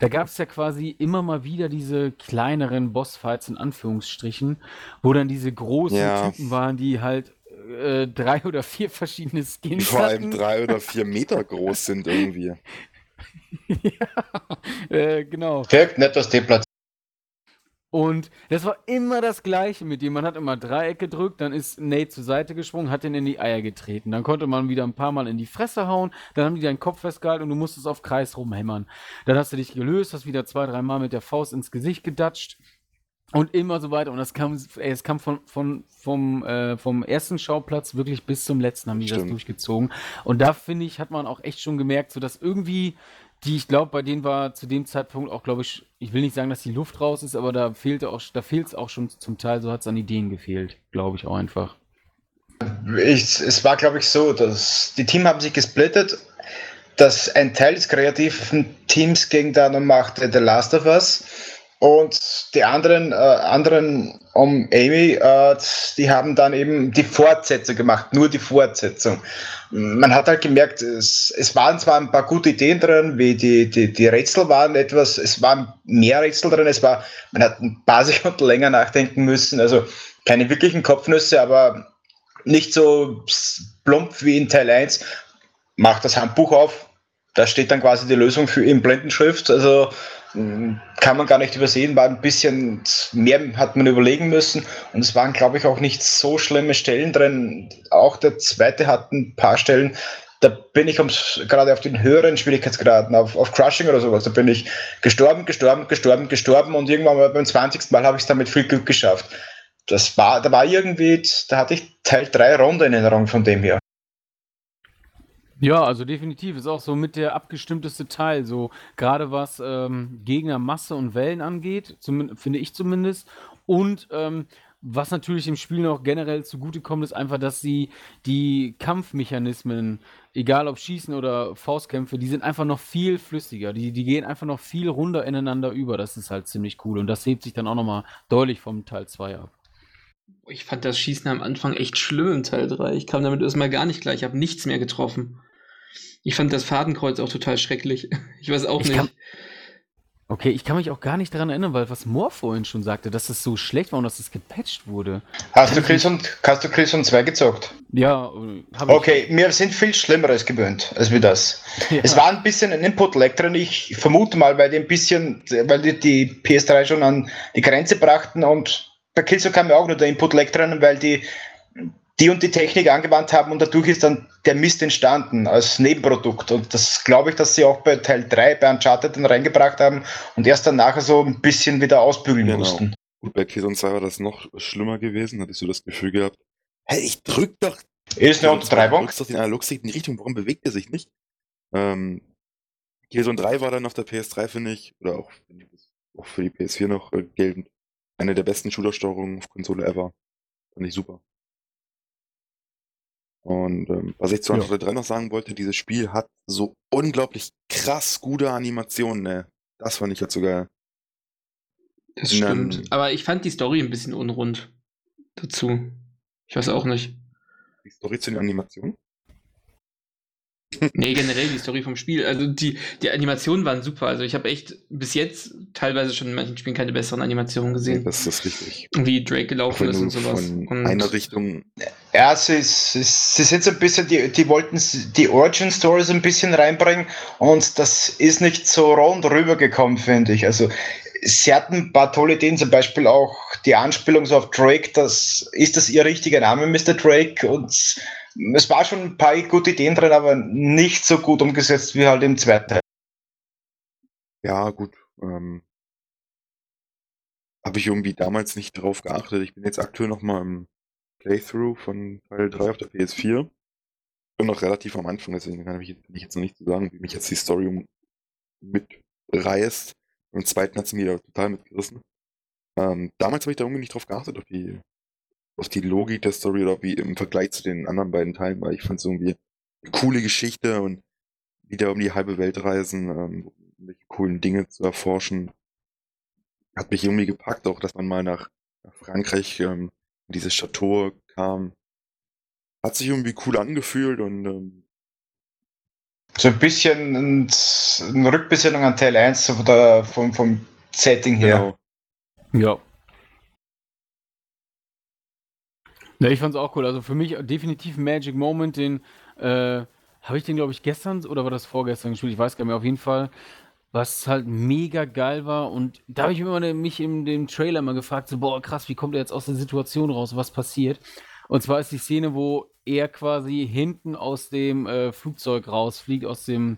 da gab es ja quasi immer mal wieder diese kleineren Bossfights in Anführungsstrichen, wo dann diese großen ja. Typen waren, die halt äh, drei oder vier verschiedene Skins die Vor allem drei oder vier Meter groß sind irgendwie. ja, äh, genau. Wirkt nicht das deplatziert. Und das war immer das Gleiche mit dem. Man hat immer Dreieck gedrückt, dann ist Nate zur Seite geschwungen, hat den in die Eier getreten. Dann konnte man wieder ein paar Mal in die Fresse hauen, dann haben die deinen Kopf festgehalten und du musstest auf Kreis rumhämmern. Dann hast du dich gelöst, hast wieder zwei, drei Mal mit der Faust ins Gesicht gedatscht und immer so weiter. Und das kam, ey, es kam von, von, vom, äh, vom ersten Schauplatz wirklich bis zum letzten haben die das durchgezogen. Und da finde ich, hat man auch echt schon gemerkt, so dass irgendwie die, ich glaube, bei denen war zu dem Zeitpunkt auch, glaube ich, ich will nicht sagen, dass die Luft raus ist, aber da fehlte auch, da fehlt es auch schon zum Teil, so hat es an Ideen gefehlt, glaube ich auch einfach. Ich, es war, glaube ich, so, dass die Team haben sich gesplittet, dass ein Teil des kreativen Teams gegen da noch machte The Last of Us und die anderen, äh, anderen um Amy, äh, die haben dann eben die Fortsetzung gemacht, nur die Fortsetzung. Man hat halt gemerkt, es, es waren zwar ein paar gute Ideen drin, wie die, die, die Rätsel waren etwas, es waren mehr Rätsel drin, es war, man hat ein paar Sekunden länger nachdenken müssen, also keine wirklichen Kopfnüsse, aber nicht so plump wie in Teil 1. Macht das Handbuch auf, da steht dann quasi die Lösung für in Blendenschrift, also kann man gar nicht übersehen, war ein bisschen mehr hat man überlegen müssen und es waren, glaube ich, auch nicht so schlimme Stellen drin. Auch der zweite hat ein paar Stellen, da bin ich ums, gerade auf den höheren Schwierigkeitsgraden, auf, auf Crushing oder sowas, da bin ich gestorben, gestorben, gestorben, gestorben und irgendwann mal beim 20. Mal habe ich es dann mit viel Glück geschafft. Das war, da war irgendwie, da hatte ich Teil 3 Runde in Erinnerung von dem her. Ja, also definitiv. Ist auch so mit der abgestimmteste Teil. So gerade was ähm, Gegnermasse und Wellen angeht, finde ich zumindest. Und ähm, was natürlich im Spiel noch generell zugutekommt, ist einfach, dass sie die Kampfmechanismen, egal ob Schießen oder Faustkämpfe, die sind einfach noch viel flüssiger. Die, die gehen einfach noch viel runder ineinander über. Das ist halt ziemlich cool. Und das hebt sich dann auch nochmal deutlich vom Teil 2 ab. Ich fand das Schießen am Anfang echt schlimm im Teil 3. Ich kam damit erstmal gar nicht klar. Ich habe nichts mehr getroffen. Ich fand das Fadenkreuz auch total schrecklich. Ich weiß auch ich nicht. Kann, okay, ich kann mich auch gar nicht daran erinnern, weil was Moore vorhin schon sagte, dass es so schlecht war und dass es gepatcht wurde. Hast du Killzone, hast du Killzone 2 gezockt? Ja, habe Okay, wir sind viel Schlimmeres gewöhnt als wir das. Ja. Es war ein bisschen ein Input-Lag drin. Ich vermute mal, weil die ein bisschen, weil die, die PS3 schon an die Grenze brachten und bei Killzone kam ja auch nur der Input-Lag drin, weil die die und die Technik angewandt haben und dadurch ist dann der Mist entstanden als Nebenprodukt. Und das glaube ich, dass sie auch bei Teil 3 bei Uncharted dann reingebracht haben und erst dann nachher so ein bisschen wieder ausbügeln genau. mussten. Und bei Killzone 2 war das noch schlimmer gewesen, hattest du das Gefühl gehabt, hey, ich drück doch. Ist eine Untertreibung. Du drückst doch den Analogstick in die Richtung, warum bewegt er sich nicht? Ähm, Killzone 3 war dann auf der PS3, finde ich, oder auch, auch für die PS4 noch äh, geltend, eine der besten Shooter-Steuerungen auf Konsole ever. Fand ich super. Und ähm, was ich zu ja. 3 noch sagen wollte, dieses Spiel hat so unglaublich krass gute Animationen, ne? Das fand ich jetzt sogar. Das stimmt. Dann, Aber ich fand die Story ein bisschen unrund dazu. Ich weiß auch nicht. Die Story zu den Animationen? Nee, generell die Story vom Spiel. Also die, die Animationen waren super. Also ich habe echt bis jetzt teilweise schon in manchen Spielen keine besseren Animationen gesehen. Das ist richtig. Wie Drake gelaufen ist und sowas. Von und einer Richtung. Ja, sie, sie, sie sind so ein bisschen, die, die wollten die Origin Story so ein bisschen reinbringen und das ist nicht so rund rübergekommen, finde ich. Also sie hatten ein paar tolle Ideen, zum Beispiel auch die Anspielung so auf Drake, das ist das ihr richtiger Name, Mr. Drake und es war schon ein paar gute Ideen drin, aber nicht so gut umgesetzt wie halt im zweiten Teil. Ja, gut. Ähm, Habe ich irgendwie damals nicht drauf geachtet. Ich bin jetzt aktuell noch mal im Playthrough von Teil 3 auf der PS4. Bin noch relativ am Anfang, deswegen kann ich, jetzt noch nicht so sagen, wie mich jetzt die Story mitreißt. Im zweiten hat sie mir total mitgerissen. Ähm, damals habe ich da irgendwie nicht drauf geachtet, auf die auf die Logik der Story oder wie im Vergleich zu den anderen beiden Teilen, weil ich fand es irgendwie eine coole Geschichte und wieder um die halbe Welt reisen, ähm, irgendwelche coolen Dinge zu erforschen. Hat mich irgendwie gepackt, auch dass man mal nach, nach Frankreich ähm, in dieses Chateau kam. Hat sich irgendwie cool angefühlt und ähm, so ein bisschen ein, eine Rückbesinnung an Teil 1 so von der, vom, vom Setting her. Genau. Ja. Ja, ich fand's auch cool. Also für mich definitiv ein Magic Moment, den äh, habe ich den, glaube ich, gestern oder war das vorgestern gespielt? Ich weiß gar nicht mehr. Auf jeden Fall, was halt mega geil war. Und da habe ich immer mich in dem Trailer mal gefragt, so, boah, krass, wie kommt er jetzt aus der Situation raus? Was passiert? Und zwar ist die Szene, wo er quasi hinten aus dem äh, Flugzeug rausfliegt, aus dem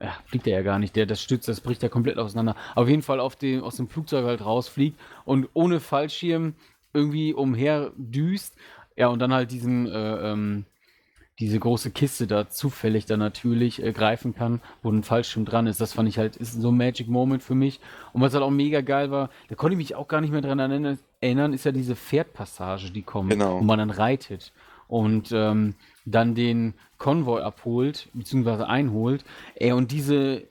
ja, fliegt er ja gar nicht, der das stützt, das bricht ja komplett auseinander. Auf jeden Fall auf dem, aus dem Flugzeug halt rausfliegt und ohne Fallschirm irgendwie umher düst. Ja, und dann halt diesen, äh, ähm, diese große Kiste da zufällig dann natürlich äh, greifen kann, wo ein Fallschirm dran ist. Das fand ich halt, ist so ein Magic Moment für mich. Und was halt auch mega geil war, da konnte ich mich auch gar nicht mehr dran erinnern, ist ja diese Pferdpassage, die kommt, genau. wo man dann reitet und ähm, dann den Konvoi abholt, beziehungsweise einholt. Ey, und diese,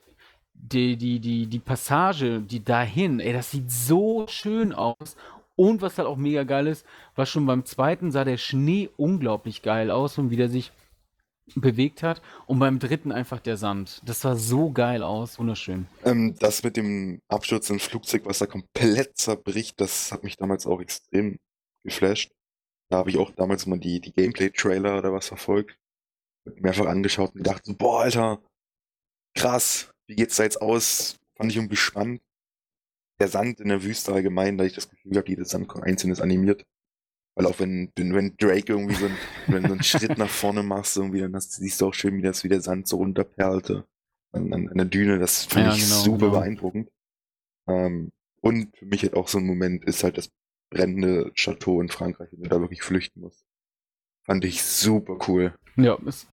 die, die, die, die Passage, die dahin, ey, das sieht so schön aus. Und was halt auch mega geil ist, was schon beim zweiten sah der Schnee unglaublich geil aus und wie der sich bewegt hat. Und beim dritten einfach der Sand. Das sah so geil aus, wunderschön. Ähm, das mit dem Absturz im Flugzeug, was da komplett zerbricht, das hat mich damals auch extrem geflasht. Da habe ich auch damals mal die, die Gameplay-Trailer oder was verfolgt. Mehrfach angeschaut und gedacht boah, Alter, krass, wie geht's da jetzt aus? Fand ich irgendwie spannend der Sand in der Wüste allgemein, da ich das Gefühl habe, jedes Sandkorn einzeln ist animiert. Weil auch wenn, wenn Drake irgendwie so, ein, wenn so einen Schritt nach vorne machst, irgendwie, dann hast, siehst du auch schön, wie das wie der Sand so runterperlte an, an, an der Düne. Das fand ja, ich genau, super genau. beeindruckend. Ähm, und für mich halt auch so ein Moment ist halt das brennende Chateau in Frankreich, wenn du da wirklich flüchten musst. Fand ich super cool. Ja, ist,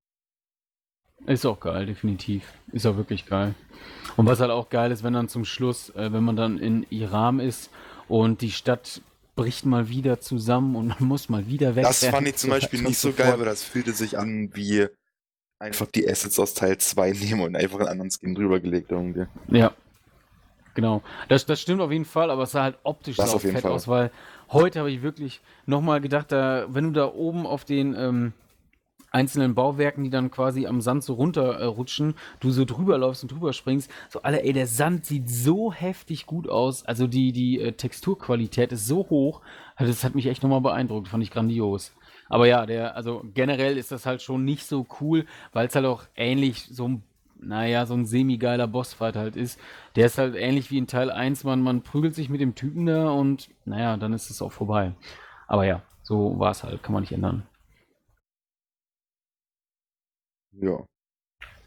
ist auch geil, definitiv. Ist auch wirklich geil. Und was halt auch geil ist, wenn dann zum Schluss, äh, wenn man dann in Iram ist und die Stadt bricht mal wieder zusammen und man muss mal wieder weg. Das fand ich zum Beispiel nicht so geil, aber das fühlte sich an wie einfach die Assets aus Teil 2 nehmen und einfach einen anderen Skin drüber gelegt irgendwie. Ja. Genau. Das, das stimmt auf jeden Fall, aber es sah halt optisch das so fett Fall. aus, weil heute habe ich wirklich nochmal gedacht, da, wenn du da oben auf den ähm, einzelnen Bauwerken, die dann quasi am Sand so runterrutschen, du so drüber läufst und drüber springst. So, alle, ey, der Sand sieht so heftig gut aus. Also die, die äh, Texturqualität ist so hoch. Also das hat mich echt nochmal beeindruckt, fand ich grandios. Aber ja, der, also generell ist das halt schon nicht so cool, weil es halt auch ähnlich so ein naja, so ein semi-geiler Bossfight halt ist. Der ist halt ähnlich wie in Teil 1, man, man prügelt sich mit dem Typen da und naja, dann ist es auch vorbei. Aber ja, so war es halt, kann man nicht ändern. Ja.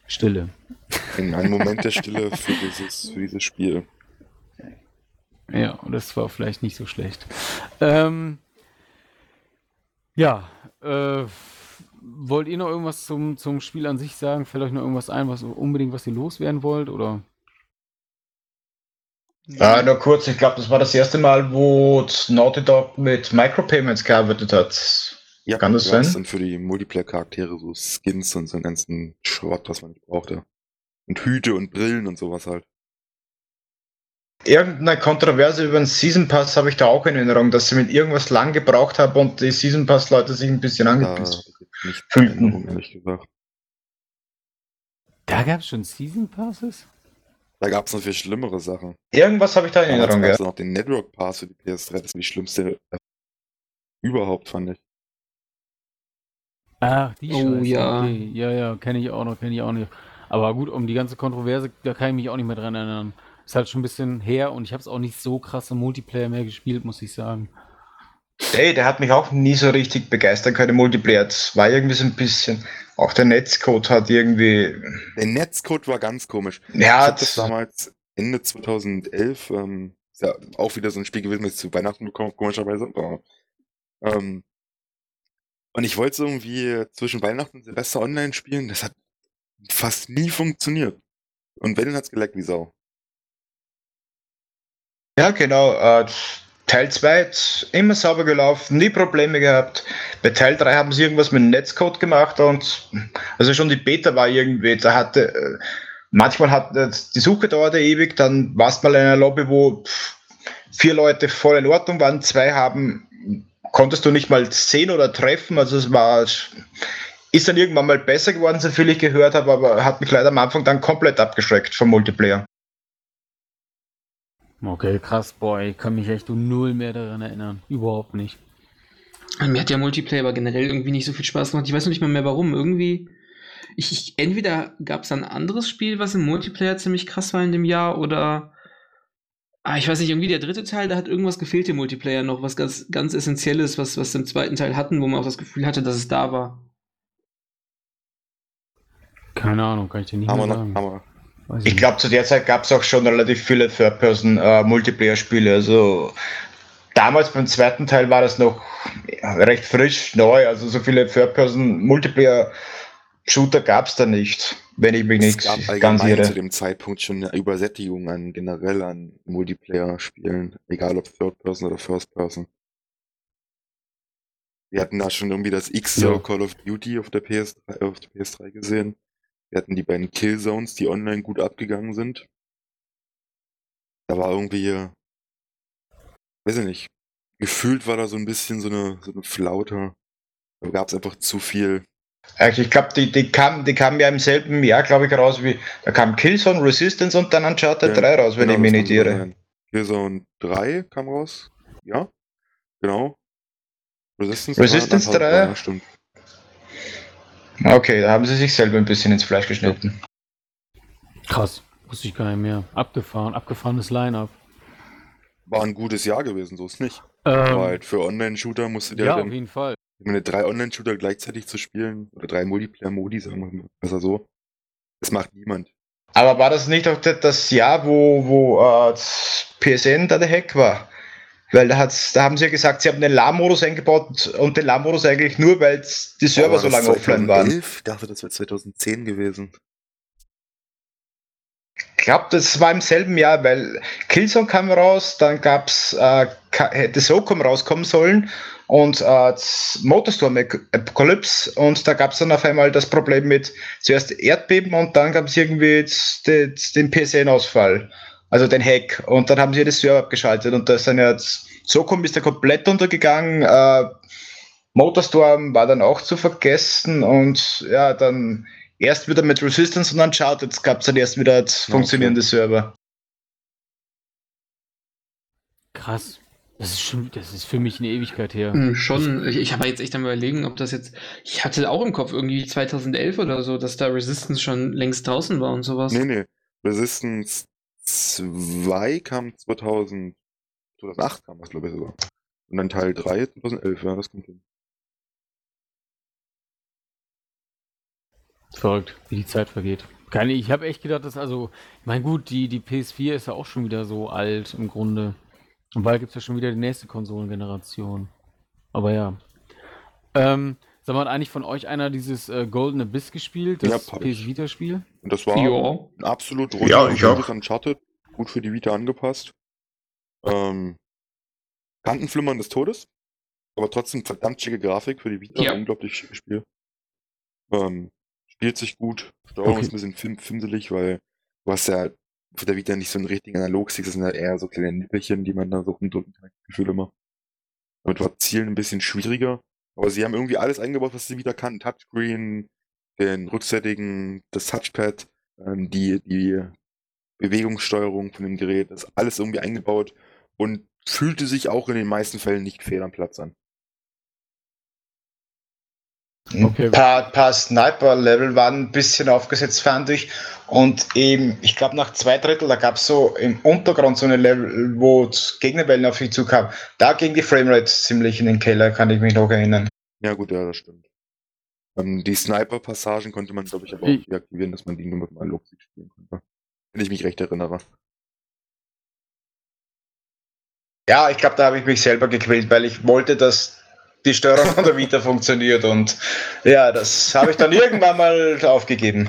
Stille. Ein Moment der Stille für dieses, für dieses Spiel. Ja, und das war vielleicht nicht so schlecht. Ähm, ja, äh, wollt ihr noch irgendwas zum, zum Spiel an sich sagen? Fällt euch noch irgendwas ein, was unbedingt, was ihr loswerden wollt? Oder? Ja, nur kurz, ich glaube, das war das erste Mal, wo Naughty Dog mit Micropayments gearbeitet hat. Ja, kann das sein? dann für die Multiplayer-Charaktere so Skins und so einen ganzen Schrott, was man nicht brauchte. Und Hüte und Brillen und sowas halt. Irgendeine Kontroverse über den Season Pass habe ich da auch in Erinnerung, dass sie mit irgendwas lang gebraucht haben und die Season Pass-Leute sich ein bisschen angepisst ja, fühlten. Ehrlich gesagt. Da gab es schon Season Passes? Da gab es noch viel schlimmere Sachen. Irgendwas habe ich da in Erinnerung, ja. noch den Network Pass für die PS3, das ist die schlimmste überhaupt, fand ich. Ach, die oh, Scheiße. Ja. Okay. ja, ja, kenne ich auch noch, kenne ich auch nicht. Aber gut, um die ganze Kontroverse, da kann ich mich auch nicht mehr dran erinnern. Ist halt schon ein bisschen her und ich habe es auch nicht so krass im Multiplayer mehr gespielt, muss ich sagen. Ey, der hat mich auch nie so richtig begeistern können, Multiplayer. Das war irgendwie so ein bisschen. Auch der Netzcode hat irgendwie. Der Netzcode war ganz komisch. Ja, ich hab das damals Ende 2011, ähm, ist ja auch wieder so ein Spiel gewesen, das ich zu Weihnachten bekommen, komischerweise. Aber, ähm, und ich wollte irgendwie zwischen Weihnachten und Silvester online spielen. Das hat fast nie funktioniert. Und wenn, hat es geleckt wie Sau. Ja, genau. Äh, Teil 2 immer sauber gelaufen, nie Probleme gehabt. Bei Teil 3 haben sie irgendwas mit Netzcode gemacht und also schon die Beta war irgendwie, da hatte, äh, manchmal hat die Suche dauerte ewig, dann warst mal in einer Lobby, wo vier Leute voll in Ordnung waren, zwei haben, konntest du nicht mal sehen oder treffen, also es war, ist dann irgendwann mal besser geworden, so viel ich gehört habe, aber hat mich leider am Anfang dann komplett abgeschreckt vom Multiplayer. Okay, krass, boy, ich kann mich echt null mehr daran erinnern. Überhaupt nicht. Mir hat ja Multiplayer aber generell irgendwie nicht so viel Spaß gemacht. Ich weiß noch nicht mal mehr warum. Irgendwie, ich, ich entweder gab es ein anderes Spiel, was im Multiplayer ziemlich krass war in dem Jahr, oder ah, ich weiß nicht, irgendwie der dritte Teil, da hat irgendwas gefehlt im Multiplayer noch, was ganz, ganz Essentielles, was, was im zweiten Teil hatten, wo man auch das Gefühl hatte, dass es da war. Keine Ahnung, kann ich dir nicht Hammer, mehr sagen. Hammer. Ich, ich glaube, zu der Zeit gab es auch schon relativ viele Third-Person-Multiplayer-Spiele. Äh, also damals beim zweiten Teil war das noch recht frisch, neu. Also so viele Third-Person-Multiplayer-Shooter gab es da nicht, wenn ich mich nicht ganz irre. zu dem Zeitpunkt schon eine Übersättigung an generell an Multiplayer-Spielen, egal ob Third-Person oder First-Person. Wir hatten da schon irgendwie das X ja. Call of Duty auf der, PS3, auf der PS3 gesehen. Wir hatten die beiden Killzones, die online gut abgegangen sind. Da war irgendwie, weiß ich nicht, gefühlt war da so ein bisschen so eine, so eine Flaute. Da gab es einfach zu viel. Ich glaube, die, die kamen die kam ja im selben Jahr, glaube ich, raus wie. Da kam Killzone, Resistance und dann Uncharted ja, 3 raus, wenn genau, ich mich nicht irre. Killzone 3 kam raus. Ja, genau. Resistance, Resistance 3. 3 ja, stimmt. Okay, da haben sie sich selber ein bisschen ins Fleisch geschnitten. Krass, wusste ich gar nicht mehr. Abgefahren, abgefahrenes Line-Up. War ein gutes Jahr gewesen, so ist nicht. Ähm, Aber halt für Online-Shooter musst du dir ja, dann, auf jeden Fall. Ich meine, drei Online-Shooter gleichzeitig zu spielen, oder drei Multiplayer-Modi, sagen wir mal besser so, das macht niemand. Aber war das nicht auch das Jahr, wo, wo äh, PSN da der Hack war? Weil da, hat's, da haben sie ja gesagt, sie haben den LAN-Modus eingebaut und den LAN-Modus eigentlich nur, weil die Server oh, so lange offline waren. Ich dachte, das wäre 2010 gewesen. Ich glaube, das war im selben Jahr, weil Killzone kam raus, dann gab es, äh, hätte SOCOM rauskommen sollen und äh, Motorstorm Apocalypse und da gab es dann auf einmal das Problem mit zuerst Erdbeben und dann gab es irgendwie den, den PSN-Ausfall also den Hack. Und dann haben sie das Server abgeschaltet und da ist dann jetzt Socom ist da komplett untergegangen. Äh, Motorstorm war dann auch zu vergessen und ja, dann erst wieder mit Resistance und dann Uncharted gab es dann erst wieder funktionierende okay. Server. Krass. Das ist schon, das ist für mich eine Ewigkeit her. Mhm, schon. Ich, ich habe jetzt echt am überlegen, ob das jetzt. Ich hatte auch im Kopf irgendwie 2011 oder so, dass da Resistance schon längst draußen war und sowas. Nee, nee. Resistance 2 kam 2000, 2008 kam das, glaube ich, sogar. Und dann Teil 3 2011, ja, das kommt hin. Verrückt, wie die Zeit vergeht. Keine, ich habe echt gedacht, dass also, ich meine gut, die, die PS4 ist ja auch schon wieder so alt im Grunde. Und bald gibt es ja schon wieder die nächste Konsolengeneration. Aber ja. Ähm, Sag mal, hat eigentlich von euch einer dieses äh, Golden Abyss gespielt, das ja, PS Vita-Spiel? Das war ja. ein absolut rundes ja, ich auch. Uncharted, gut für die Vita angepasst. Ähm, Kantenflimmern des Todes, aber trotzdem verdammt schicke Grafik für die Vita, ja. unglaublich schickes Spiel. Ähm, spielt sich gut, Steuerung okay. ist ein bisschen film fimselig, weil du hast ja für der Vita nicht so einen richtigen Analogstick, das sind ja eher so kleine Nippelchen, die man da so rumdrücken kann, Gefühl immer. Damit war Zielen ein bisschen schwieriger. Aber sie haben irgendwie alles eingebaut, was sie wieder kann. Touchscreen, den rückseitigen, das Touchpad, ähm, die, die Bewegungssteuerung von dem Gerät, das ist alles irgendwie eingebaut und fühlte sich auch in den meisten Fällen nicht fehl am Platz an. Okay. Ein paar, paar Sniper-Level waren ein bisschen aufgesetzt, fand ich. Und eben, ich glaube, nach zwei Drittel, da gab es so im Untergrund so eine Level, wo Gegnerwellen auf mich zukamen. Da ging die Framerate ziemlich in den Keller, kann ich mich noch erinnern. Ja, gut, ja, das stimmt. Ähm, die Sniper-Passagen konnte man, glaube ich, aber auch deaktivieren, dass man die nur mit einem Logstick spielen konnte. Wenn ich mich recht erinnere. Ja, ich glaube, da habe ich mich selber gequält, weil ich wollte, dass die Steuerung von der Vita funktioniert und ja, das habe ich dann irgendwann mal aufgegeben.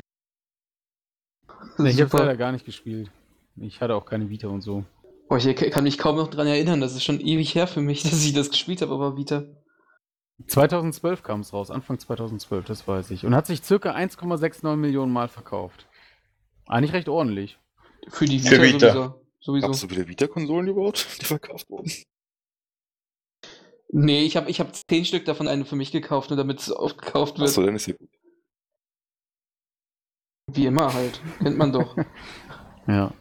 Ich habe leider gar nicht gespielt. Ich hatte auch keine Vita und so. Boah, ich kann mich kaum noch daran erinnern. Das ist schon ewig her für mich, dass ich das gespielt habe, aber Vita. 2012 kam es raus, Anfang 2012, das weiß ich. Und hat sich circa 1,69 Millionen Mal verkauft. Eigentlich recht ordentlich. Für die Für Vita, Vita. sowieso. sowieso. Gab es so viele Vita-Konsolen überhaupt, die verkauft wurden? Nee, ich habe ich hab zehn Stück davon eine für mich gekauft, nur damit es aufgekauft wird. Achso, dann ist ja gut. Wie immer halt. Kennt man doch. Ja.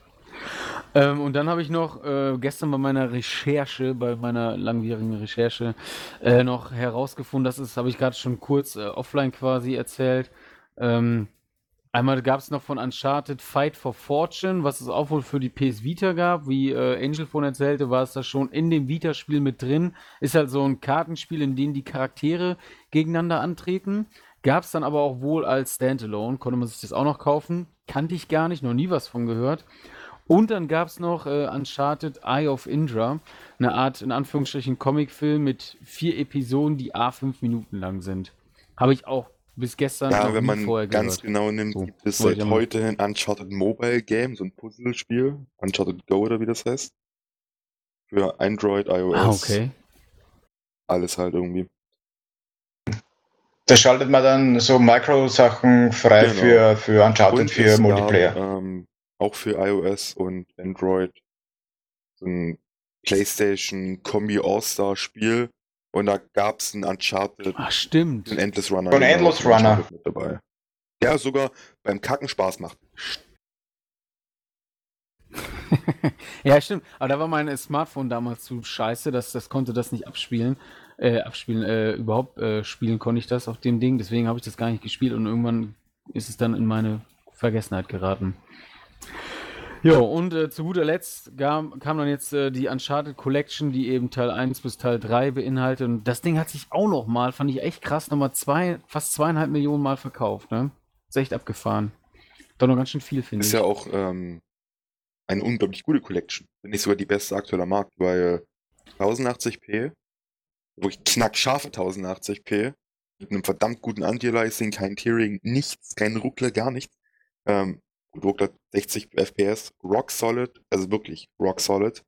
Ähm, und dann habe ich noch äh, gestern bei meiner Recherche, bei meiner langwierigen Recherche, äh, noch herausgefunden, das ist, habe ich gerade schon kurz äh, offline quasi erzählt. Ähm, einmal gab es noch von Uncharted Fight for Fortune, was es auch wohl für die PS Vita gab. Wie äh, Angel von erzählte, war es da schon in dem Vita-Spiel mit drin. Ist halt so ein Kartenspiel, in dem die Charaktere gegeneinander antreten. Gab es dann aber auch wohl als Standalone, konnte man sich das auch noch kaufen. Kannte ich gar nicht, noch nie was von gehört. Und dann gab es noch äh, Uncharted Eye of Indra, eine Art, in Anführungsstrichen, Comicfilm mit vier Episoden, die a fünf Minuten lang sind. Habe ich auch bis gestern Ja, wenn man vorher ganz gehört. genau nimmt, So, gibt es seit einmal- heute ein Uncharted Mobile Game, so ein Puzzlespiel. Uncharted Go oder wie das heißt. Für Android, iOS. Ah, okay. Alles halt irgendwie. Da schaltet man dann so Micro-Sachen frei Genau. für, für Uncharted, Und für es Multiplayer. Gab, ähm, auch für iOS und Android so ein PlayStation Kombi All-Star Spiel. Und da gab es ein Uncharted, Ach, stimmt. ein Endless Runner. Genau, Endless von Runner. Mit dabei. Ja, sogar beim Kacken Spaß macht. ja, stimmt. Aber da war mein Smartphone damals zu scheiße, dass das konnte das nicht abspielen. Äh, abspielen, äh, überhaupt äh, spielen konnte ich das auf dem Ding. Deswegen habe ich das gar nicht gespielt und irgendwann ist es dann in meine Vergessenheit geraten. Jo, und äh, zu guter Letzt kam, kam dann jetzt äh, die Uncharted Collection, die eben Teil 1 bis Teil 3 beinhaltet. Und das Ding hat sich auch noch mal, fand ich echt krass, nochmal zwei, fast zweieinhalb Millionen Mal verkauft. Ne? Ist echt abgefahren. Doch noch ganz schön viel, finde Ist ich. ja auch ähm, eine unglaublich gute Collection. Wenn nicht sogar die beste aktueller Markt, weil 1080p, wirklich knackscharfe 1080p, mit einem verdammt guten Anti-Aliasing, kein Tearing, nichts, kein Ruckler, gar nichts. Ähm, gut, Ruckler 60 FPS, rock solid, also wirklich rock solid.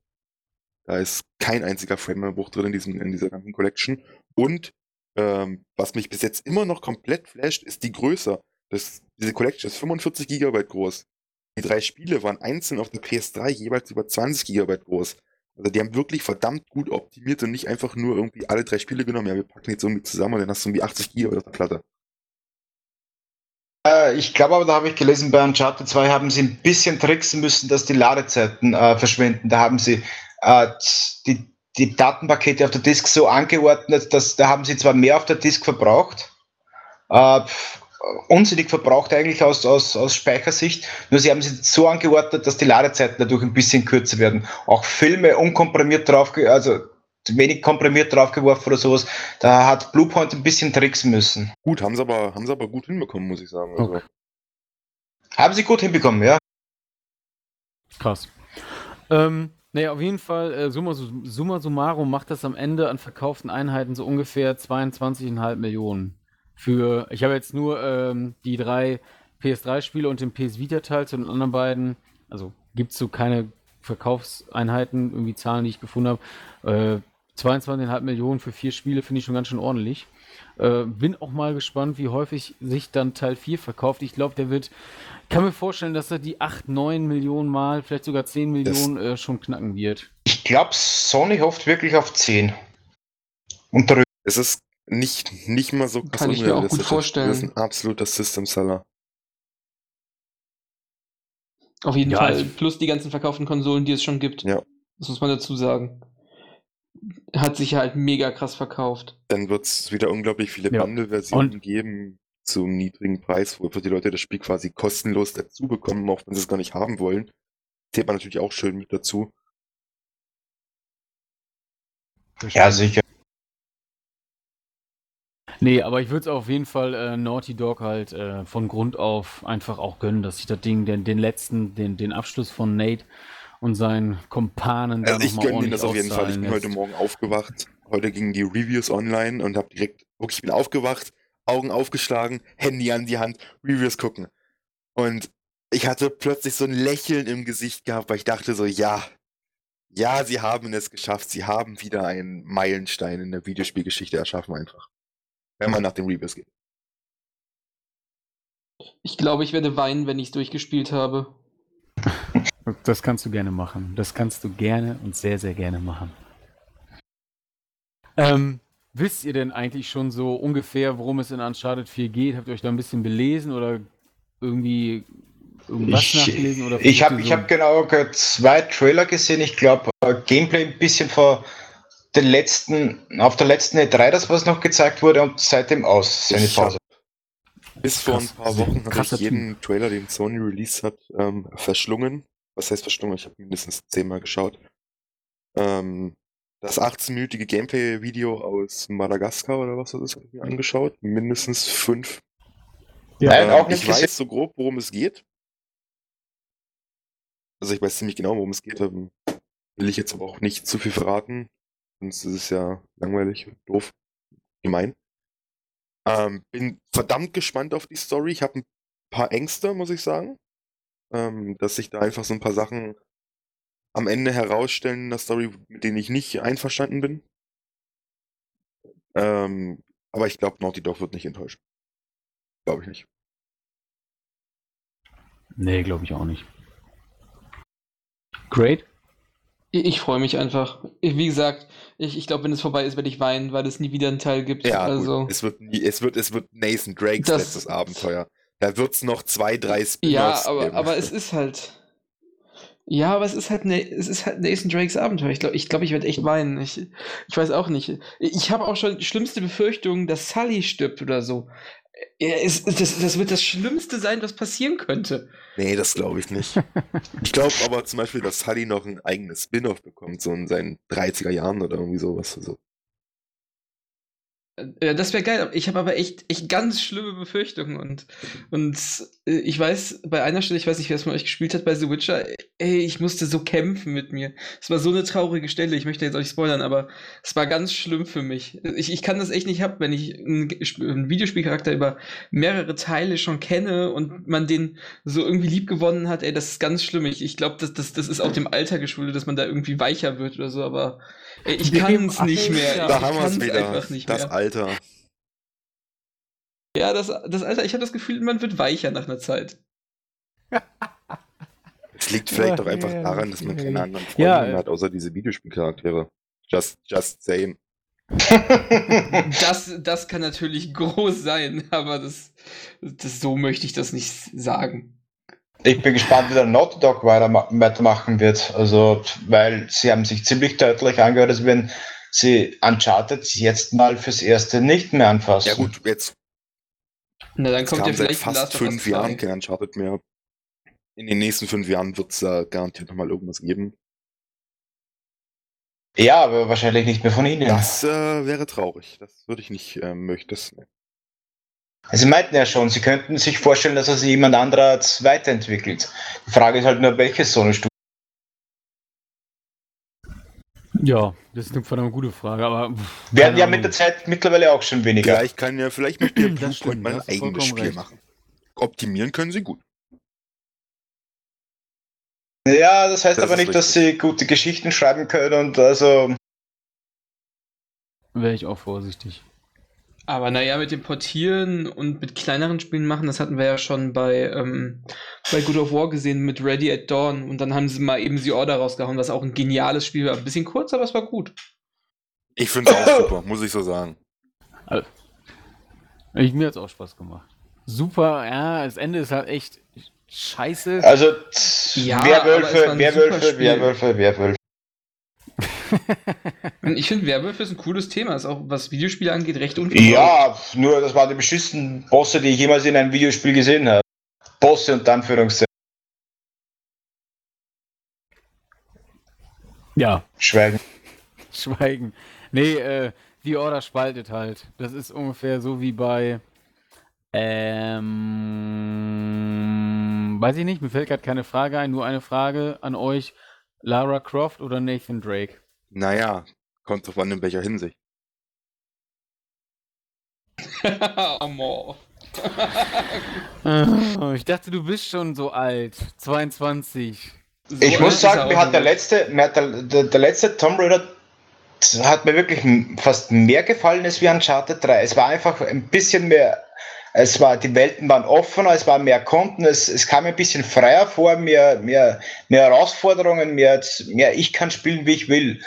Da ist kein einziger Frame-Bruch drin in, diesem, in dieser ganzen Collection. Und ähm, was mich bis jetzt immer noch komplett flasht, ist die Größe. Das, diese Collection ist 45 GB groß. Die drei Spiele waren einzeln auf der PS3 jeweils über 20 GB groß. Also die haben wirklich verdammt gut optimiert und nicht einfach nur irgendwie alle drei Spiele genommen. Ja, wir packen jetzt irgendwie zusammen und dann hast du irgendwie 80 GB auf der Platte. Ich glaube aber, da habe ich gelesen, bei Uncharted 2 haben sie ein bisschen tricksen müssen, dass die Ladezeiten äh, verschwinden. Da haben sie äh, die, die Datenpakete auf der Disk so angeordnet, dass da haben sie zwar mehr auf der Disk verbraucht, äh, unsinnig verbraucht eigentlich aus, aus, aus Speichersicht, nur sie haben sie so angeordnet, dass die Ladezeiten dadurch ein bisschen kürzer werden. Auch Filme unkomprimiert drauf, also wenig komprimiert draufgeworfen oder sowas. Da hat Bluepoint ein bisschen tricksen müssen. Gut, haben sie aber, haben sie aber gut hinbekommen, muss ich sagen. Also, Okay. Haben sie gut hinbekommen, ja. Krass. Ähm, naja, auf jeden Fall, äh, summa, su- summa summarum macht das am Ende an verkauften Einheiten so ungefähr 22,5 Millionen. Für, ich habe jetzt nur ähm, die drei PS3-Spiele und den PS Vita-Teil zu den anderen beiden, also gibt es so keine Verkaufseinheiten, irgendwie Zahlen, die ich gefunden habe. Äh, 22,5 Millionen für vier Spiele finde ich schon ganz schön ordentlich. Äh, bin auch mal gespannt, wie häufig sich dann Teil 4 verkauft. Ich glaube, der wird, kann mir vorstellen, dass er die 8, 9 Millionen Mal, vielleicht sogar 10 Millionen äh, schon knacken wird. Ich glaube, Sony hofft wirklich auf 10. Und darüber. es ist nicht, nicht mal so krass Kann ich mir auch gut vorstellen. Das ist ein absoluter System-Seller. Auf jeden Ja, Fall. Plus die ganzen verkauften Konsolen, die es schon gibt. Ja. Das muss man dazu sagen. Hat sich halt mega krass verkauft. Dann wird es wieder unglaublich viele Ja. Bundle-Versionen Und- geben zum niedrigen Preis, wo die Leute das Spiel quasi kostenlos dazu bekommen, auch wenn sie es gar nicht haben wollen. Zählt man natürlich auch schön mit dazu. Ja, sicher. Nee, aber ich würde es auf jeden Fall äh, Naughty Dog halt äh, von Grund auf einfach auch gönnen, dass ich das Ding, den, den letzten, den, den Abschluss von Nate und seinen Kumpanen da Also ich gönne denen das auf jeden Fall. Ich bin heute. Morgen aufgewacht. Heute gingen die Reviews online und habe direkt, wirklich, ich bin aufgewacht, Augen aufgeschlagen, Handy an die Hand, Reviews gucken. Und ich hatte plötzlich so ein Lächeln im Gesicht gehabt, weil ich dachte so, ja, ja, sie haben es geschafft. Sie haben wieder einen Meilenstein in der Videospielgeschichte erschaffen einfach. Wenn man nach den Reviews geht. Ich glaube, ich werde weinen, wenn ich es durchgespielt habe. Das kannst du gerne machen. Das kannst du gerne und sehr, sehr gerne machen. Ähm, wisst ihr denn eigentlich schon so ungefähr, worum es in Uncharted 4 geht? Habt ihr euch da ein bisschen belesen oder irgendwie irgendwas Ich, nachgelesen? Oder ich habe ich ihr hab genau ge- zwei Trailer gesehen. Ich glaube, Gameplay ein bisschen vor den letzten, auf der letzten E3, das was noch gezeigt wurde und seitdem aus. Seine Pause. Bis vor ein paar Wochen habe ich jeden Trailer, den Sony released hat, ähm, verschlungen. Was heißt verschlungen? Ich habe mindestens zehnmal geschaut. Ähm, das 18-minütige Gameplay-Video aus Madagaskar oder was das ist, habe ich mir angeschaut. Mindestens fünf. Nein, Ähm, auch nicht ich weiß so grob, worum es geht. Also ich weiß ziemlich genau, worum es geht. Ähm, will ich jetzt aber auch nicht zu viel verraten. Sonst ist es ja langweilig und doof. Gemein. Ähm, bin verdammt gespannt auf die Story. Ich habe ein paar Ängste, muss ich sagen. Ähm, dass sich da einfach so ein paar Sachen am Ende herausstellen in der Story, mit denen ich nicht einverstanden bin. Ähm, aber ich glaube, Naughty Dog wird nicht enttäuschen. Glaube ich nicht. Nee, glaube ich auch nicht. Great. Ich, ich freue mich einfach. Ich, wie gesagt, ich, ich glaube, wenn es vorbei ist, werde ich weinen, weil es nie wieder einen Teil gibt. Ja, also, gut. es wird nie, es wird, es wird Nathan Drakes Das- letztes Abenteuer. Da wird's noch zwei, drei Spin-offs ja, aber, geben. aber es ist halt. Ja, aber es ist halt, ne, es ist halt Nathan Drakes Abenteuer. Ich glaube, ich, glaub, ich werde echt weinen. Ich, ich weiß auch nicht. Ich habe auch schon die schlimmste Befürchtung, dass Sully stirbt oder so. Ist, das, das wird das Schlimmste sein, was passieren könnte. Nee, das glaube ich nicht. ich glaube aber zum Beispiel, dass Sully noch ein eigenes Spin-off bekommt, so in seinen 30er Jahren oder irgendwie sowas. So. Ja, das wäre geil. Ich habe aber echt, echt ganz schlimme Befürchtungen und, und äh, ich weiß, bei einer Stelle, ich weiß nicht, wer es von euch gespielt hat, bei The Witcher, ey, ich musste so kämpfen mit mir. Es war so eine traurige Stelle, ich möchte jetzt auch nicht spoilern, aber es war ganz schlimm für mich. Ich, ich kann das echt nicht haben, wenn ich einen, einen Videospielcharakter über mehrere Teile schon kenne und man den so irgendwie lieb gewonnen hat, ey, das ist ganz schlimm. Ich, ich glaube, das, das, das ist auch dem Alter geschuldet, dass man da irgendwie weicher wird oder so, aber ey, ich kann es nicht mehr. Da ich haben wir es wieder. einfach nicht das mehr. Alter. Ja, das, das Alter, ich habe das Gefühl, man wird weicher nach einer Zeit. Es liegt vielleicht doch einfach daran, dass man keine anderen Freunde Ja, mehr äh. hat, außer diese Videospielcharaktere. Just, just saying. Das, das kann natürlich groß sein, aber das, das so möchte ich das nicht sagen. Ich bin gespannt, wie der Naughty Dog weiterma- weitermachen wird. Also, weil sie haben sich ziemlich deutlich angehört, als wenn sie Uncharted jetzt mal fürs Erste nicht mehr anfassen. Ja gut, jetzt Na, dann kommt ja seit vielleicht ein fast fünf 2. Jahren kein Uncharted mehr. In den nächsten fünf Jahren wird es da garantiert nochmal irgendwas geben. Ja, aber wahrscheinlich nicht mehr von ihnen. Das äh, wäre traurig. Das würde ich nicht ähm, möchte. Das, Sie meinten ja schon, sie könnten sich vorstellen, dass es jemand anderer weiterentwickelt. Die Frage ist halt nur, welches Sony-Studio. Ja, das ist eine verdammt gute Frage, aber. pff, Werden ja mit der Zeit mittlerweile auch schon weniger. Vielleicht kann ja, vielleicht der Das Bluepoint stimmt, mal da ein hast du eigenes Spiel recht. machen. Optimieren können sie gut. Ja, das heißt Das aber nicht, dass richtig. sie gute Geschichten schreiben können und also. Wäre ich auch vorsichtig. Aber naja, mit dem Portieren und mit kleineren Spielen machen, das hatten wir ja schon bei, ähm, bei God of War gesehen mit Ready at Dawn. Und dann haben sie mal eben The Order rausgehauen, was auch ein geniales Spiel war. Ein bisschen kurz, aber es war gut. Ich finde es auch super, muss ich so sagen. Ich, mir hat es auch Spaß gemacht. Super, ja, das Ende ist halt echt scheiße. Also, Ja, Werwölfe, Werwölfe. Werwölfe, Werwölfe. Ich finde, Werwölfe ist ein cooles Thema. Ist auch, was Videospiele angeht, recht unverbraucht. Ja, nur das waren die beschissensten Bosse, die ich jemals in einem Videospiel gesehen habe. Bosse und Anführungszeichen. ja, Schweigen. Schweigen. Nee, äh, die Order spaltet halt. Das ist ungefähr so wie bei. Ähm, weiß ich nicht, mir fällt gerade keine Frage ein, nur eine Frage an euch. Lara Croft oder Nathan Drake? Naja, kommt drauf an, in welcher Hinsicht. Amor. Ah, ich dachte, du bist schon so alt. 22. So Ich alt muss sagen, mir hat der letzte, mir hat der, der, der letzte Tomb Raider hat mir wirklich fast mehr gefallen als wie Uncharted 3. Es war einfach ein bisschen mehr Es war, die Welten waren offener, es war mehr Konten, es, es kam ein bisschen freier vor, mehr, mehr, mehr Herausforderungen, mehr, mehr ich kann spielen, wie ich will.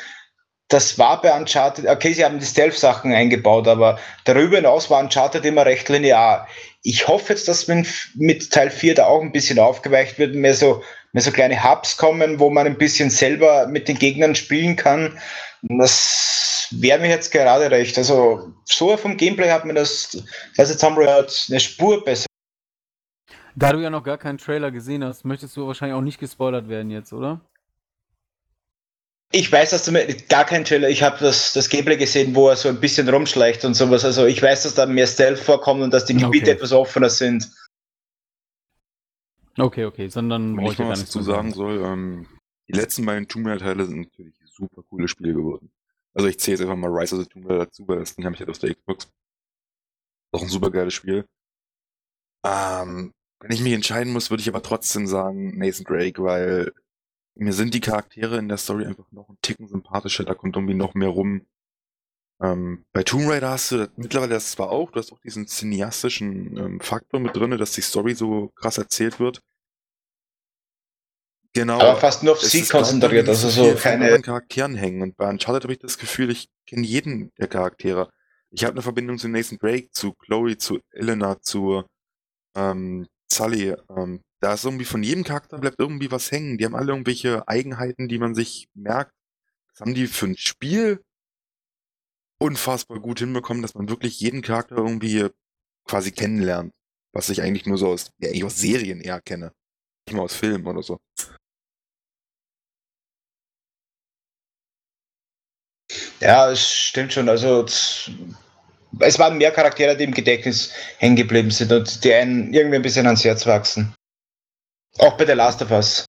Das war bei Uncharted, okay, sie haben die Stealth-Sachen eingebaut, aber darüber hinaus war Uncharted immer recht linear. Ich hoffe jetzt, dass mit, mit Teil 4 da auch ein bisschen aufgeweicht wird, mehr so, mehr so kleine Hubs kommen, wo man ein bisschen selber mit den Gegnern spielen kann. Das wäre mir jetzt gerade recht. Also so vom Gameplay hat mir das, also jetzt haben wir halt eine Spur besser. Da du ja noch gar keinen Trailer gesehen hast, möchtest du wahrscheinlich auch nicht gespoilert werden jetzt, oder? Ich weiß, dass du mit gar keinen Trailer, ich habe das, das Gameplay gesehen, wo er so ein bisschen rumschleicht und sowas. Also ich weiß, dass da mehr Stealth vorkommt und dass die Gebiete okay. etwas offener sind. Okay, okay, sondern Wenn ich mal was zu sagen soll, ähm, die letzten beiden Tomb Raider Teile sind natürlich super coole Spiele geworden. Also ich zähle jetzt einfach mal Rise of the Tomb Raider dazu, weil das Ding habe ich halt auf der Xbox. Auch ein super geiles Spiel. Ähm, wenn ich mich entscheiden muss, würde ich aber trotzdem sagen Nathan Drake, weil mir sind die Charaktere in der Story einfach noch ein Ticken sympathischer, da kommt irgendwie noch mehr rum. Ähm, bei Tomb Raider hast du mittlerweile das zwar auch, du hast auch diesen cineastischen ähm, Faktor mit drin, dass die Story so krass erzählt wird. Genau. Aber fast nur auf sie konzentriert, also so keine Charakteren hängen. Und bei Uncharted habe ich das Gefühl, ich kenne jeden der Charaktere. Ich habe eine Verbindung zu Nathan Drake, zu Chloe, zu Elena, zu ähm, Sully. Ähm, da ist irgendwie von jedem Charakter bleibt irgendwie was hängen. Die haben alle irgendwelche Eigenheiten, die man sich merkt. Das haben die für ein Spiel unfassbar gut hinbekommen, dass man wirklich jeden Charakter irgendwie quasi kennenlernt. Was ich eigentlich nur so aus, ja, ich aus Serien eher kenne. Nicht mal aus Filmen oder so. Ja, es stimmt schon. Also es waren mehr Charaktere, die im Gedächtnis hängen geblieben sind und die einen irgendwie ein bisschen ans Herz wachsen. Auch bei The Last of Us.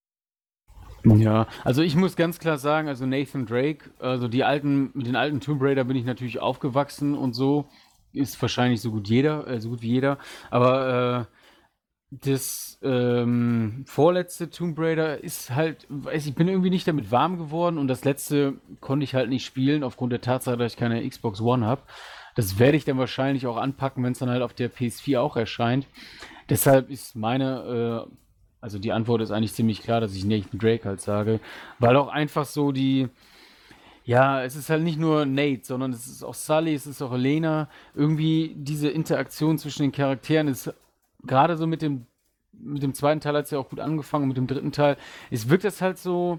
Ja, also ich muss ganz klar sagen, also Nathan Drake, also die alten, mit den alten Tomb Raider bin ich natürlich aufgewachsen und so. Ist wahrscheinlich so gut jeder, äh, so gut wie jeder. Aber äh, das ähm, vorletzte Tomb Raider ist halt, weiß ich, bin irgendwie nicht damit warm geworden und das letzte konnte ich halt nicht spielen aufgrund der Tatsache, dass ich keine Xbox One habe. Das werde ich dann wahrscheinlich auch anpacken, wenn es dann halt auf der PS4 auch erscheint. Deshalb ist meine, äh, also die Antwort ist eigentlich ziemlich klar, dass ich Nathan Drake halt sage, weil auch einfach so die, ja, es ist halt nicht nur Nate, sondern es ist auch Sully, es ist auch Elena. Irgendwie diese Interaktion zwischen den Charakteren ist gerade so mit dem, mit dem zweiten Teil hat es ja auch gut angefangen, mit dem dritten Teil, es wirkt das halt so,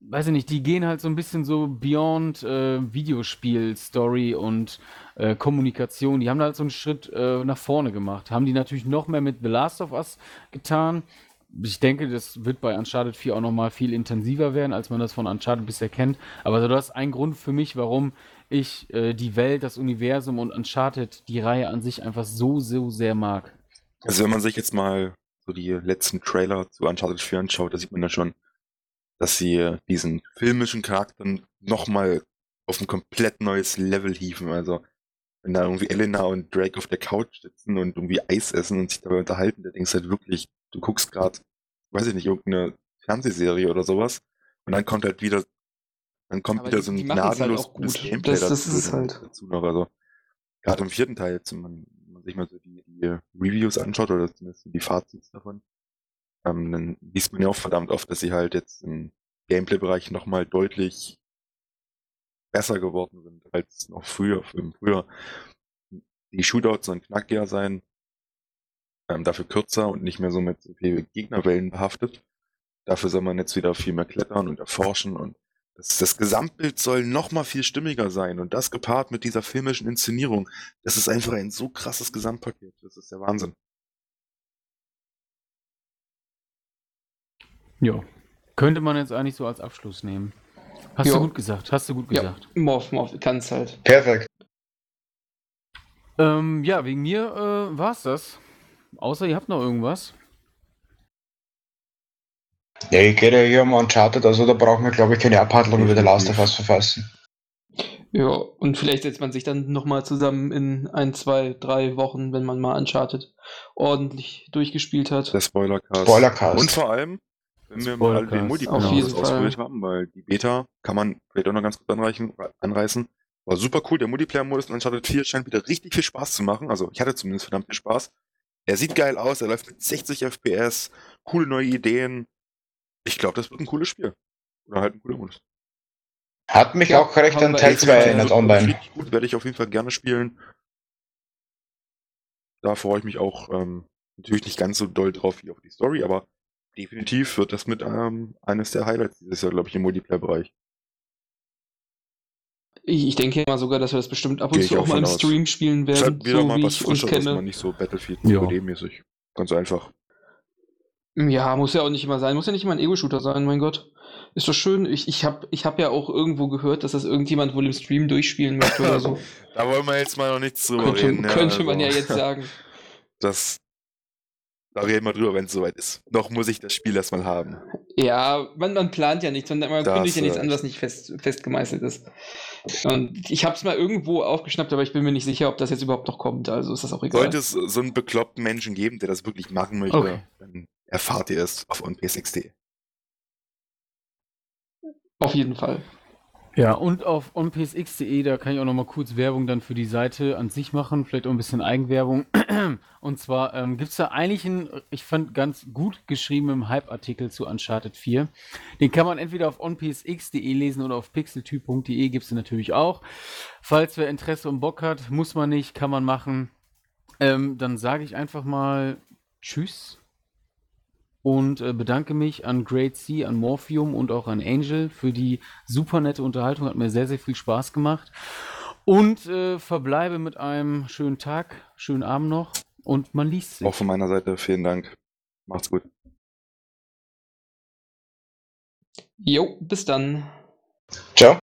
weiß ich nicht, die gehen halt so ein bisschen so beyond äh, Videospiel, Story und äh, Kommunikation. Die haben da halt so einen Schritt äh, nach vorne gemacht. Haben die natürlich noch mehr mit The Last of Us getan. Ich denke, das wird bei Uncharted 4 auch nochmal viel intensiver werden, als man das von Uncharted bisher kennt. Aber also das ist ein Grund für mich, warum ich äh, die Welt, das Universum und Uncharted, die Reihe an sich einfach so, so sehr mag. Also wenn man sich jetzt mal so die letzten Trailer zu Uncharted 4 anschaut, da sieht man dann schon, dass sie diesen filmischen Charakter nochmal auf ein komplett neues Level hieven. Also wenn da irgendwie Elena und Drake auf der Couch sitzen und irgendwie Eis essen und sich dabei unterhalten, da denkst du halt wirklich, du guckst gerade, weiß ich nicht, irgendeine Fernsehserie oder sowas und dann kommt halt wieder, dann kommt Aber wieder die, so ein halt gnadenlos halt gutes Gameplay das, das dazu, ist halt. dazu noch. Also gerade im vierten Teil, jetzt, man man sich mal so die, die Reviews anschaut oder zumindest die Fazits davon, ähm, dann liest man ja auch verdammt oft, dass sie halt jetzt im Gameplay-Bereich nochmal deutlich besser geworden sind als noch früher. Früher die Shootouts sollen knackiger sein, ähm, dafür kürzer und nicht mehr so mit so viel Gegnerwellen behaftet. Dafür soll man jetzt wieder viel mehr klettern und erforschen und das, das Gesamtbild soll noch mal viel stimmiger sein und das gepaart mit dieser filmischen Inszenierung, das ist einfach ein so krasses Gesamtpaket. Das ist der Wahnsinn. Ja, könnte man jetzt eigentlich so als Abschluss nehmen. Hast jo. du gut gesagt, hast du gut gesagt. Ja, Morph, Morph, kannst halt. Perfekt. Ähm, ja, wegen mir äh, war's das. Außer ihr habt noch irgendwas. Ja, ich gehe ja hier um Uncharted, also da brauchen wir, glaube ich, keine Abhandlung über The Last of Us verfassen. Ja, und vielleicht setzt man sich dann nochmal zusammen in ein, zwei, drei Wochen, wenn man mal Uncharted ordentlich durchgespielt hat. Der Spoilercast. Spoilercast. Und vor allem, wenn wir mal den Multiplayer ausführlich haben, weil die Beta kann man vielleicht auch noch ganz gut anreichen, anreißen. War super cool. Der Multiplayer-Modus in Uncharted 4 scheint wieder richtig viel Spaß zu machen. Also ich hatte zumindest verdammt viel Spaß. Er sieht geil aus, er läuft mit 60 FPS, coole neue Ideen. Ich glaube, das wird ein cooles Spiel. Oder halt ein cooler Modus. Hat mich auch recht an Teil 2 erinnert online. Richtig gut, werde ich auf jeden Fall gerne spielen. Da freue ich mich auch ähm, natürlich nicht ganz so doll drauf wie auf die Story, aber definitiv wird das mit ähm, eines der Highlights dieses Jahr, glaube ich, im Multiplayer-Bereich. Ich, ich denke mal sogar, dass wir das bestimmt ab und zu auch, auch mal im aus. Stream spielen werden. Halt wieder so mal was Frischeres, mal nicht so Battlefield ja. mäßig Ganz einfach. Ja, muss ja auch nicht immer sein. Muss ja nicht immer ein Ego-Shooter sein, mein Gott. Ist doch schön. Ich, ich habe ich hab ja auch irgendwo gehört, dass das irgendjemand wohl im Stream durchspielen möchte oder so. da wollen wir jetzt mal noch nichts drüber könnte, reden. Könnte ja, man also. ja jetzt sagen. Das, da reden wir drüber, wenn es soweit ist. Noch muss ich das Spiel erstmal haben. Ja, man, man plant ja nichts, man, man kündigt ja nichts an, was nicht fest, festgemeißelt ist. Und ich habe es mal irgendwo aufgeschnappt, aber ich bin mir nicht sicher, ob das jetzt überhaupt noch kommt. Also ist das auch egal. Sollte es so einen bekloppten Menschen geben, der das wirklich machen möchte, okay. dann erfahrt ihr es auf onps.de. Auf jeden Fall. Ja, und auf onpsx.de, da kann ich auch noch mal kurz Werbung dann für die Seite an sich machen, vielleicht auch ein bisschen Eigenwerbung. Und zwar ähm, gibt es da eigentlich einen, ich fand, ganz gut geschriebenen Hype-Artikel zu Uncharted 4. Den kann man entweder auf onpsx.de lesen oder auf pixeltyp.de gibt es natürlich auch. Falls wer Interesse und Bock hat, muss man nicht, kann man machen. Ähm, dann sage ich einfach mal Tschüss und äh, bedanke mich an Great Sea, an Morphium und auch an Angel für die super nette Unterhaltung. Hat mir sehr, sehr viel Spaß gemacht. Und äh, verbleibe mit einem schönen Tag, schönen Abend noch und man liest sich. Auch von meiner Seite vielen Dank. Macht's gut. Jo, bis dann. Ciao.